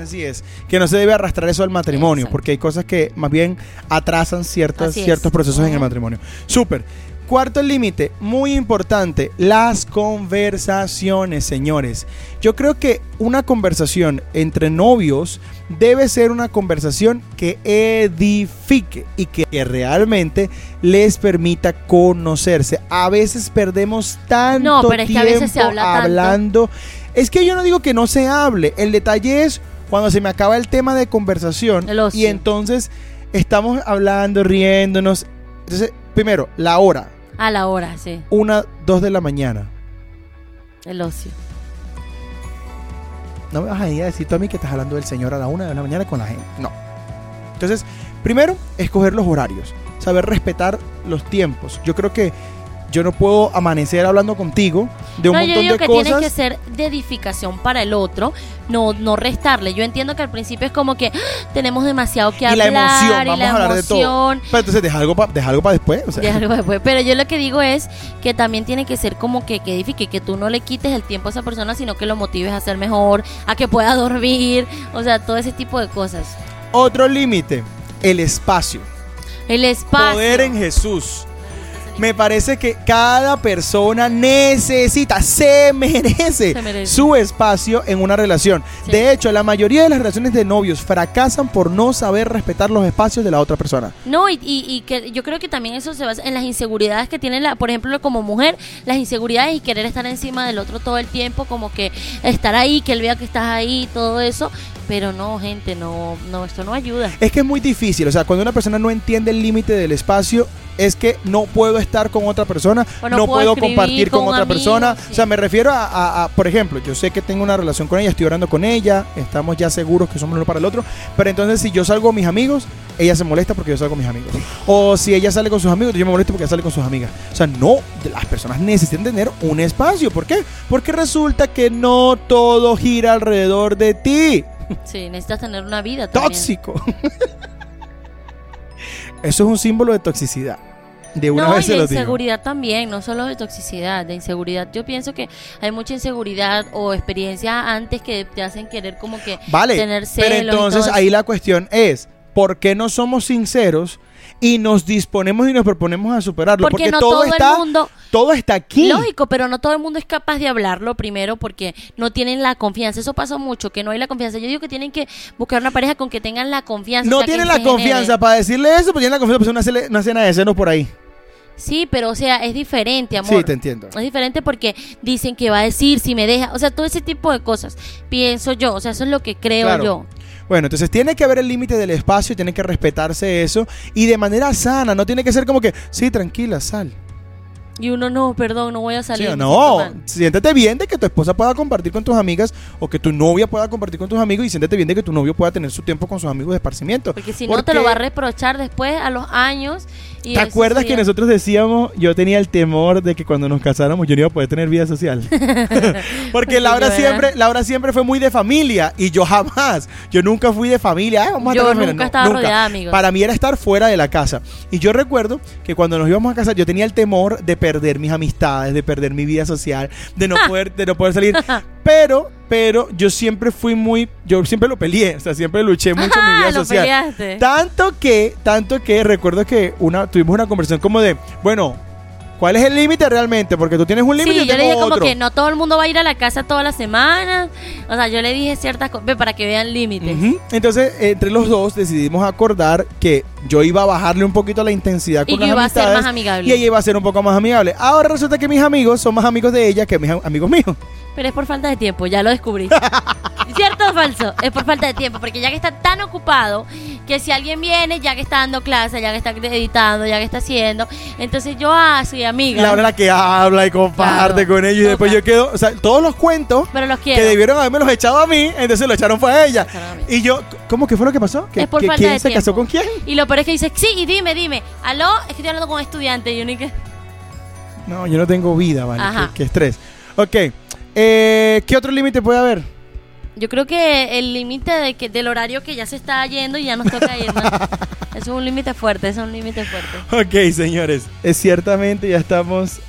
Así es. Que no se debe arrastrar eso al matrimonio, Exacto. porque hay cosas que más bien atrasan ciertas, ciertos procesos en el matrimonio. Súper. Cuarto límite, muy importante, las conversaciones, señores. Yo creo que una conversación entre novios debe ser una conversación que edifique y que, realmente les permita conocerse. A veces perdemos tanto No, pero es que a veces se tiempo habla tanto. hablando. Es que yo no digo que no se hable. El detalle es cuando se me acaba el tema de conversación y entonces estamos hablando, riéndonos. Entonces, primero, la hora. A la hora, sí, Una, dos de la mañana. el ocio. No me vas a ir a decir tú a mí que estás hablando del Señor a la una de la mañana con la gente. No. Entonces, primero, escoger los horarios. Saber respetar los tiempos. Yo creo que yo no puedo amanecer hablando contigo de un no, yo montón digo de que cosas. tiene que ser de edificación para el otro, no, no restarle. Yo entiendo que al principio es como que ¡ah! tenemos demasiado que y la emoción, y vamos la a hablar de todo. Pero entonces deja algo para deja algo para después. O sea, de algo después. Pero yo lo que digo es que también tiene que ser como que, que edifique, que tú no le quites el tiempo a esa persona, sino que lo motives a ser mejor, a que pueda dormir, o sea, todo ese tipo de cosas. Otro límite, el espacio. El espacio. Poder en Jesús. Me parece que cada persona necesita, se merece, Se merece. su espacio en una relación. Sí. De hecho, la mayoría de las relaciones de novios fracasan por no saber respetar los espacios de la otra persona. No, y, y, y que yo creo que también eso se basa en las inseguridades que tiene, la, por ejemplo, como mujer, las inseguridades y querer estar encima del otro todo el tiempo, como que estar ahí, que él vea que estás ahí, todo eso. Pero no, gente, no, no, esto no ayuda. Es que es muy difícil, o sea, cuando una persona no entiende el límite del espacio, es que no puedo estar con otra persona, no, no puedo compartir con, otra amigo, persona. sí. O sea, me refiero a, a- a, por ejemplo, yo sé que tengo una relación con ella, estoy orando con ella, estamos ya seguros que somos uno para el otro, pero entonces si yo salgo con mis amigos, ella se molesta porque yo salgo con mis amigos. O si ella sale con sus amigos, yo me molesto porque ella sale con sus amigas. O sea, no, las personas necesitan tener un espacio. ¿Por qué? Porque resulta que no todo gira alrededor de ti. Sí, necesitas tener una vida también. Tóxico. Eso es un símbolo de toxicidad. De una no, vez y se de lo digo. inseguridad también, no solo de toxicidad, de inseguridad. Yo pienso que hay mucha inseguridad o experiencias antes que te hacen querer como que Vale, tener pero celos y entonces ahí la cuestión es, ¿por qué no somos sinceros y nos disponemos y nos proponemos a superarlo? Porque, no todo, todo está, el mundo, todo está aquí. lógico, pero no todo el mundo es capaz de hablarlo primero porque no tienen la confianza. Eso pasa mucho, que no hay la confianza. Yo digo que tienen que buscar una pareja con que tengan la confianza. o No sea, tienen la genere. confianza para decirle eso, pero tienen la confianza para hacer una, una cena de senos por ahí. Sí, pero o sea, es diferente, amor. Sí, te entiendo. Es diferente porque dicen que va a decir si me deja, o sea, todo ese tipo de cosas. Pienso yo, o sea, eso es lo que creo Claro. yo. Bueno, entonces tiene que haber el límite del espacio, tiene que respetarse eso y de manera sana, no tiene que ser como que, sí, tranquila, sal. Y uno no, perdón, no voy a Sí salir. me no, siéntete bien de que tu esposa pueda compartir con tus amigas o que tu novia pueda compartir con tus amigos y siéntete bien de que tu novio pueda tener su tiempo con sus amigos de esparcimiento. Porque si no te lo Porque- va a reprochar después a los años. Y ¿Te acuerdas que nosotros decíamos, yo tenía el temor de que cuando nos casáramos yo no iba a poder tener vida social? Porque Sí, Laura siempre, Laura siempre fue muy de familia y yo jamás, yo nunca fui de familia. "Ay, vamos a Yo tener familia". nunca estaba rodeada de amigos. Para mí era estar fuera de la casa. Y yo recuerdo que cuando nos íbamos a casar yo tenía el temor de perder mis amistades, de perder mi vida social, de no poder, de no poder salir. Pero, pero yo siempre fui muy, yo siempre lo peleé, o sea, siempre luché mucho en mi vida Ah, lo social. peleaste. Tanto que, tanto que recuerdo que una, tuvimos una conversación como de, bueno, ¿cuál es el límite realmente? Porque tú tienes un límite Sí, y yo le tengo dije como que no todo el mundo va a ir a la casa todas las semanas. O sea, yo le dije ciertas cosas para que vean límites. Entonces, entre los dos decidimos acordar que yo iba a bajarle un poquito la intensidad con Y las yo iba a ser más amigable. y ella iba a ser un poco más amigable. Ahora resulta que mis amigos son más amigos de ella que mis am- amigos míos. Pero es por falta de tiempo, ya lo descubrí. ¿Cierto o falso? Es por falta de tiempo, porque ya que está tan ocupado, que si alguien viene, ya que está dando clase, ya que está editando, ya que está haciendo, entonces yo, ah, soy amiga. La hora en la que habla y comparte Claro. con ellos y después yo quedo, o sea, todos los cuentos Pero los que debieron haberme los echado a mí, entonces lo echaron fue a ella. Y yo, ¿cómo que fue lo que pasó? ¿Que, Es por que falta quién de se casó tiempo. con quién? Y lo peor es que dice, sí, y dime, dime, aló, es que estoy hablando con estudiante. Y yo ni que... No, yo no tengo vida, vale. Ajá. Qué, qué estrés. Ok. Eh, ¿Qué otro límite puede haber? Yo creo que el límite de que, del horario que ya se está yendo y ya nos toca irnos. eso es un límite fuerte, eso es un límite fuerte. Ok, señores. Es ciertamente ya estamos.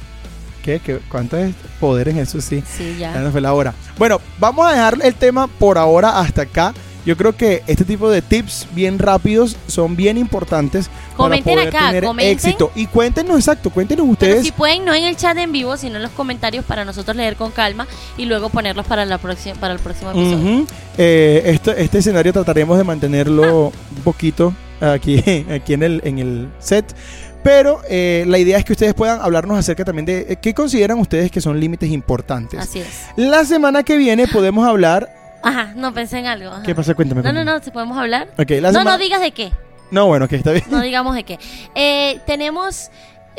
¿Qué? ¿Qué? ¿Cuánto es poder en Jesús? Sí. Sí, Ya ya. nos fue la hora. Bueno, vamos a dejar el tema por ahora hasta acá. Yo creo que este tipo de tips bien rápidos son bien importantes Comenten para poder acá, tener comenten. éxito. Y cuéntenos, exacto, cuéntenos Pero ustedes. si pueden, no en el chat en vivo, sino en los comentarios para nosotros leer con calma y luego ponerlos para, la próxima, para el próximo episodio. Eh, este, este escenario trataremos de mantenerlo un poquito aquí, aquí en, el, en el set. Pero eh, la idea es que ustedes puedan hablarnos acerca también de eh, qué consideran ustedes que son límites importantes. Así es. La semana que viene podemos hablar. Ajá, no pensé en algo. ajá. ¿Qué pasa? Cuéntame. No, no, cuéntame. no, si podemos hablar. Ok, la No, semana- no digas de qué. No, bueno, que está bien. No digamos de qué. Eh, tenemos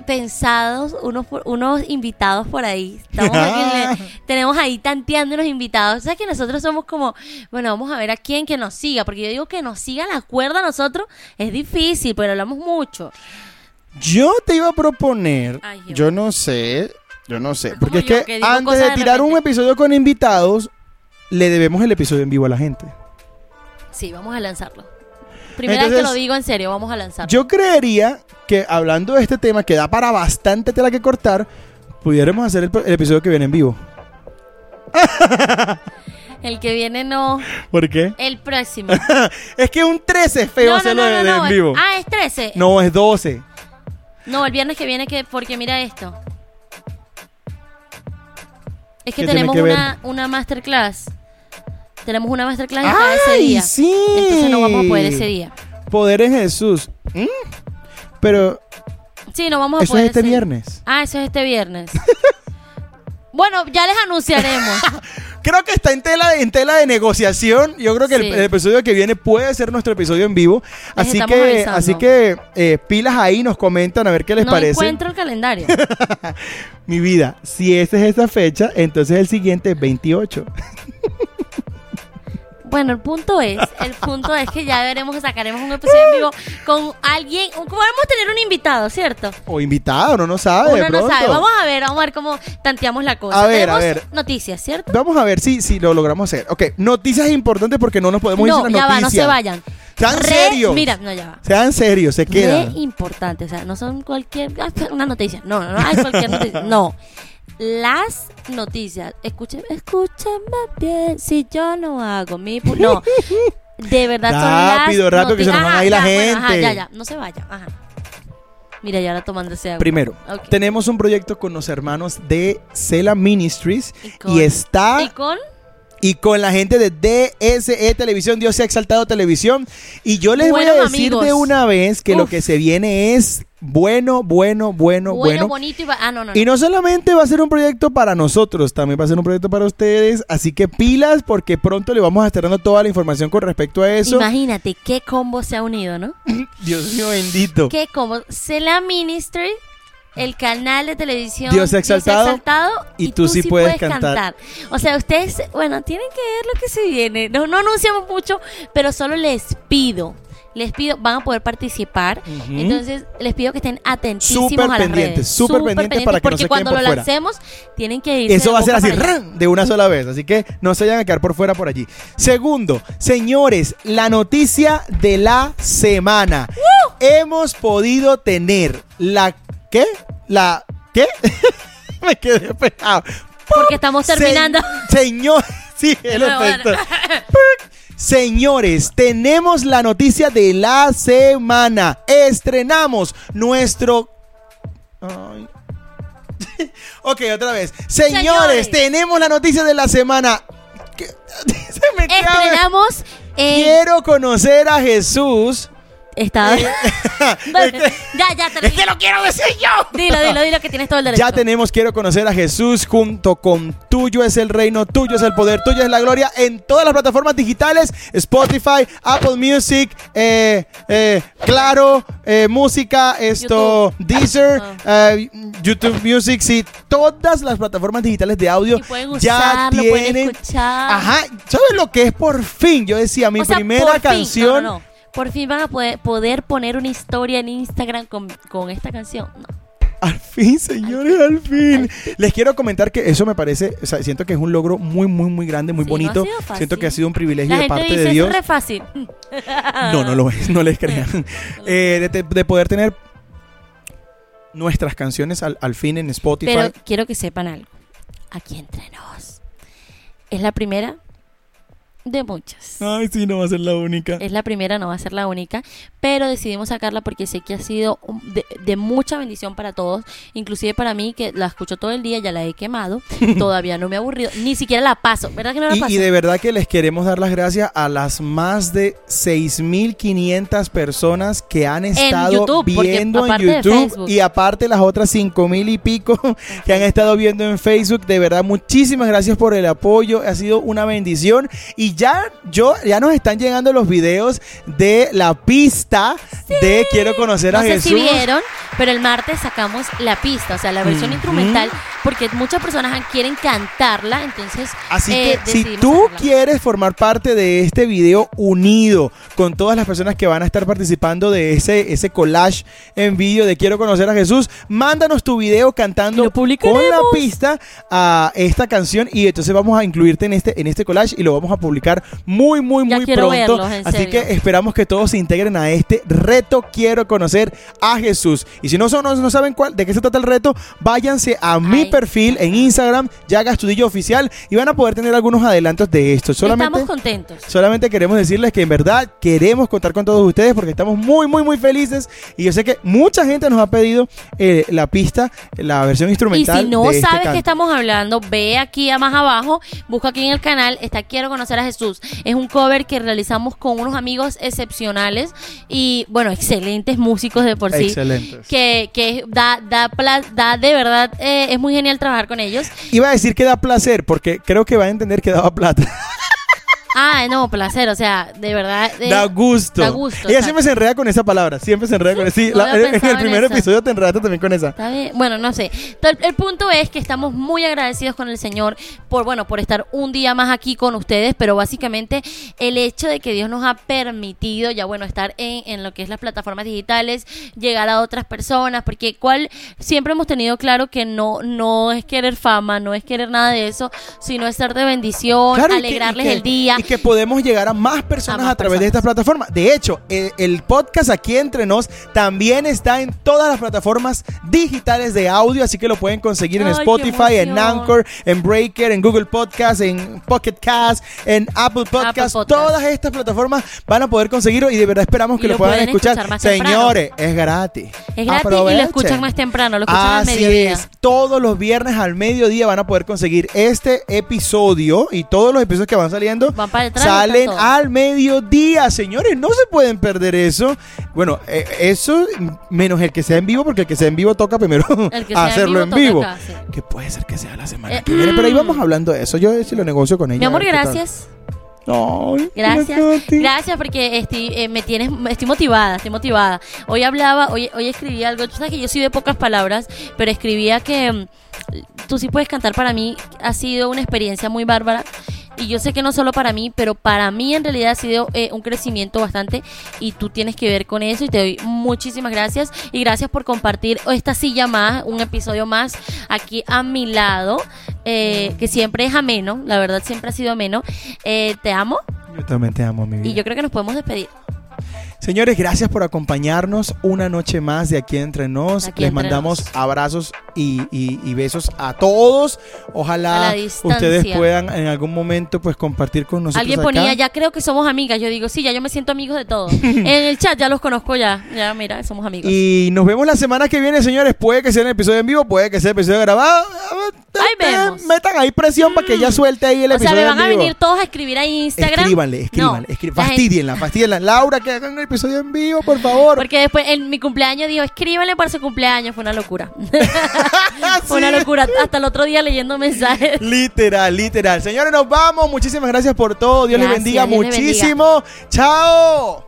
pensados unos por- unos invitados por ahí. Estamos aquí, le- tenemos ahí tanteando los invitados. O sea que nosotros somos como, bueno, vamos a ver a quién que nos siga. Porque yo digo que nos siga la cuerda a nosotros es difícil, pero hablamos mucho. Yo te iba a proponer, Ay, yo no sé, yo no sé, porque es yo, que, que digo antes cosas de de tirar un repente. episodio con invitados, le debemos el episodio en vivo a la gente. Sí, vamos a lanzarlo. Primera vez que lo digo en serio, vamos a lanzarlo. Yo creería que hablando de este tema que da para bastante tela que cortar, pudiéramos hacer el, el episodio que viene en vivo. El que viene no, ¿Por qué? el próximo. es que un 13 es feo no, hacerlo no, de- no, de no. en vivo. Ah, es 13. No, es 12. No, el viernes que viene, que porque mira esto. Es que ¿Qué tiene tenemos que una, una masterclass. Tenemos una masterclass ese ¡Ay, día. sí! Entonces no vamos a poder ese día. Poder en Jesús. ¿Mm? Pero Sí, no vamos a eso poder. es este ese- viernes. Ah, eso es este viernes. bueno, ya les anunciaremos. Creo que está en tela, en tela de negociación. Yo creo que el, Sí. el episodio que viene puede ser nuestro episodio en vivo. Les Así que, avisando. así que eh, pilas ahí, nos comentan a ver qué les no parece. encuentro el calendario. Mi vida, si esta es esa fecha, entonces el siguiente es 28. Bueno, el punto es, el punto es que ya veremos, sacaremos un episodio en vivo con alguien, podemos tener un invitado, ¿cierto? O invitado, no no sabe. Uno no sabe. Vamos a ver, vamos a ver cómo tanteamos la cosa. A ver, a ver. noticias, ¿cierto? Vamos a ver si, si lo logramos hacer. Ok, noticias importantes porque no nos podemos ir No, sin ya va, no se vayan. Sean Re- serios. Mira, no, ya va. Sean serios, se quedan. importante, o sea, no son cualquier ah, una noticia. No, no, no hay cualquier noticia. No. Las noticias, escúcheme, escúcheme bien, si yo no hago mi pu- no. De verdad son Rápido, las rápido, que se nos van a ir la ya, bueno, ajá, gente. ya, ya, no se vaya. Ajá. Mira, ya ahora tomándose agua. Primero, tenemos un proyecto con los hermanos de Cela Ministries Y y, está ¿Y con? Y con la gente de DSE Televisión, Dios se ha exaltado televisión. Y yo les voy a decir amigos. de una vez que lo que se viene es bueno, bueno, bueno, Bueno, bueno. bonito y va- Ah, no, no. Y no. no solamente va a ser un proyecto para nosotros, también va a ser un proyecto para ustedes. Así que pilas, porque pronto le vamos a estar dando toda la información con respecto a eso. Imagínate qué combo se ha unido, ¿no? Dios mío bendito. ¿Qué combo? Cela Ministry, el canal de televisión Dios exaltado, Exaltado, y tú sí puedes cantar. O sea, ustedes, bueno, tienen que ver lo que se viene. No, no anunciamos mucho, pero solo les pido. Les pido, van a poder participar. Entonces, les pido que estén atentísimos Súper a las pendientes, redes. súper pendientes para que no porque se cuando lo fuera. lancemos, tienen que ir. Eso va a ser así, ¡ran! de una sola vez. Así que no se vayan a quedar por fuera por allí. Segundo, señores, la noticia de la semana. Hemos podido tener la. ¿Qué? La. ¿Qué? Me quedé pegado. Porque estamos terminando. Se- señor. Sí, el bueno. efecto. Señores, tenemos la noticia de la semana. Estrenamos nuestro. Ay. ok, otra vez. Señores, Señores. tenemos la noticia de la semana. Se me. Estrenamos en Quiero conocer a Jesús. Está... Eh, ya, ya, te Es que lo quiero decir yo. Dilo, dilo, dilo, que tienes todo el derecho. Ya tenemos Quiero conocer a Jesús junto con Tuyo es el reino, Tuyo es el poder, Tuyo es la gloria en todas las plataformas digitales, Spotify, Apple Music, eh, eh, Claro, eh, Música, esto, Deezer, Ah. eh, YouTube Music, sí, todas las plataformas digitales de audio Y pueden ya usarlo, pueden tienen... escuchar. Ajá, ¿sabes lo que es por fin? Yo decía, mi O sea, primera fin, canción... no, no, no. Por fin van a poder, poder poner una historia en Instagram con, con esta canción. No. Al fin, señores, al fin. Les quiero comentar que eso me parece, o sea, siento que es un logro muy, muy, muy grande, muy Sí, no bonito. fácil. siento que ha sido un privilegio La de gente parte dice, de Dios. es re fácil. No, no lo es, no les crean. Eh, de, de poder tener nuestras canciones al, al fin en Spotify. Pero quiero que sepan algo. Aquí entre nos. Es la primera de muchas. Ay, sí, no va a ser la única. Es la primera, no va a ser la única, pero decidimos sacarla porque sé que ha sido de, de mucha bendición para todos, inclusive para mí que la escucho todo el día, ya la he quemado, todavía no me he aburrido, ni siquiera la paso, ¿verdad que no la Y, paso? y de verdad que les queremos dar las gracias a las más de 6.500 personas que han estado YouTube, porque viendo en YouTube y aparte las otras 5.000 y pico que han estado viendo en Facebook. De verdad, muchísimas gracias por el apoyo. Ha sido una bendición. Y ya, yo, ya nos están llegando los videos de la pista de Quiero conocer no a sé Jesús. si vieron, pero el martes sacamos la pista, o sea, la versión instrumental, porque muchas personas quieren cantarla, entonces Así eh, que si tú sacarla. quieres formar parte de este video unido con todas las personas que van a estar participando de ese, ese collage en vídeo de Quiero conocer a Jesús, mándanos tu video cantando con la pista a esta canción y entonces vamos a incluirte en este, en este collage y lo vamos a publicar muy, muy, Ya muy pronto. verlos, en Así serio. que esperamos que todos se integren a este reto Quiero conocer a Jesús. Y si no, son, no, no saben cuál, de qué se trata el reto, váyanse a mi perfil en Instagram, Yaga Estudillo Oficial, y van a poder tener algunos adelantos de esto. Solamente, Estamos contentos. solamente queremos decirles que en verdad queremos contar con todos ustedes porque estamos muy, muy, muy felices. Y yo sé que mucha gente nos ha pedido eh, la pista, la versión Y instrumental. si no de este sabes canto. qué estamos hablando, ve aquí a más abajo, busca aquí en el canal, está Quiero conocer a Jesús. Es un cover que realizamos con unos amigos excepcionales y, bueno, excelentes músicos de por sí. Excelentes. Que, que da, da, pla- da de verdad, eh, es muy genial trabajar con ellos. Iba a decir que da placer porque creo que va a entender que daba plata. Ah, no, placer, o sea, de verdad. eh, da gusto. Da gusto. Ella siempre se enreda con esa palabra. Siempre se enreda con esa. Sí, No la- había en el en primer eso. episodio te enredaste también con esa. Está bien. Bueno, no sé. El, el punto es que estamos muy agradecidos con el Señor por, bueno, por estar un día más aquí con ustedes, pero básicamente el hecho de que Dios nos ha permitido ya, bueno, estar en, en lo que es las plataformas digitales, llegar a otras personas, porque cual siempre hemos tenido claro que no, no es querer fama, no es querer nada de eso, sino es ser de bendición, Claro, y que- alegrarles que- el día. Y que podemos llegar a más personas A través de personas. estas plataformas. De hecho, eh, el podcast aquí entre nos también está en todas las plataformas digitales de audio, así que lo pueden conseguir en Ay, Spotify, en. Anchor, en Breaker, en Google Podcast, en Pocket Cast, en Apple Podcast. Podcast. Todas estas plataformas van a poder conseguirlo y de verdad esperamos que lo, lo puedan escuchar. escuchar más temprano. Señores, es gratis. Es gratis y lo escuchan más temprano, lo escuchan al Así mediodía. es. Todos los viernes al mediodía van a poder conseguir este episodio y todos los episodios que van saliendo Van para salen al mediodía, señores. No se pueden perder eso. Bueno, eh, eso menos el que sea en vivo, porque el que sea en vivo toca primero en hacerlo vivo en vivo. Que puede ser que sea la semana Eh, que viene, pero ahí mm. vamos hablando de eso. Yo sí lo negocio con ella. Mi amor, gracias. Gracias, gracias porque estoy, eh, me tienes, estoy motivada, estoy motivada. Hoy hablaba, hoy, hoy escribí algo, tú sabes que yo soy de pocas palabras, pero escribía que mm, tú sí puedes cantar para mí, ha sido una experiencia muy bárbara y yo sé que no solo para mí, pero para mí en realidad ha sido eh, un crecimiento bastante y tú tienes que ver con eso y te doy muchísimas gracias y gracias por compartir esta silla más, un episodio más aquí a mi lado, eh, que siempre es ameno, la verdad siempre ha sido ameno. Eh, te amo Yo también te amo, mi vida. y yo creo que nos podemos despedir. Señores, gracias por acompañarnos una noche más de aquí entre nos. Aquí Les entre mandamos nos. abrazos y, y- y besos a todos. Ojalá ustedes puedan en algún momento pues compartir con nosotros. Alguien acá. ponía, ya creo que somos amigas. Yo digo, sí, ya yo me siento amigos de todos. en el chat ya los conozco ya. Ya, mira, somos amigos. Y nos vemos la semana que viene, señores. Puede que sea el episodio en vivo, puede que sea el episodio grabado. Ahí vemos. metan ahí presión para que ella suelte ahí el O sea, episodio me van en a venir todos a escribir a Instagram. Escríbanle, escríbanle, No, escrí- la gente- fastidienla, fastidienla. Laura, que hagan el episodio en vivo, por favor. Porque después en mi cumpleaños dijo, escríbanle para su cumpleaños. Fue una locura. Fue una locura. Hasta el otro día leyendo mensajes. Literal, literal. Señores, nos vamos. Muchísimas gracias por todo. Dios les bendiga muchísimo. Chao.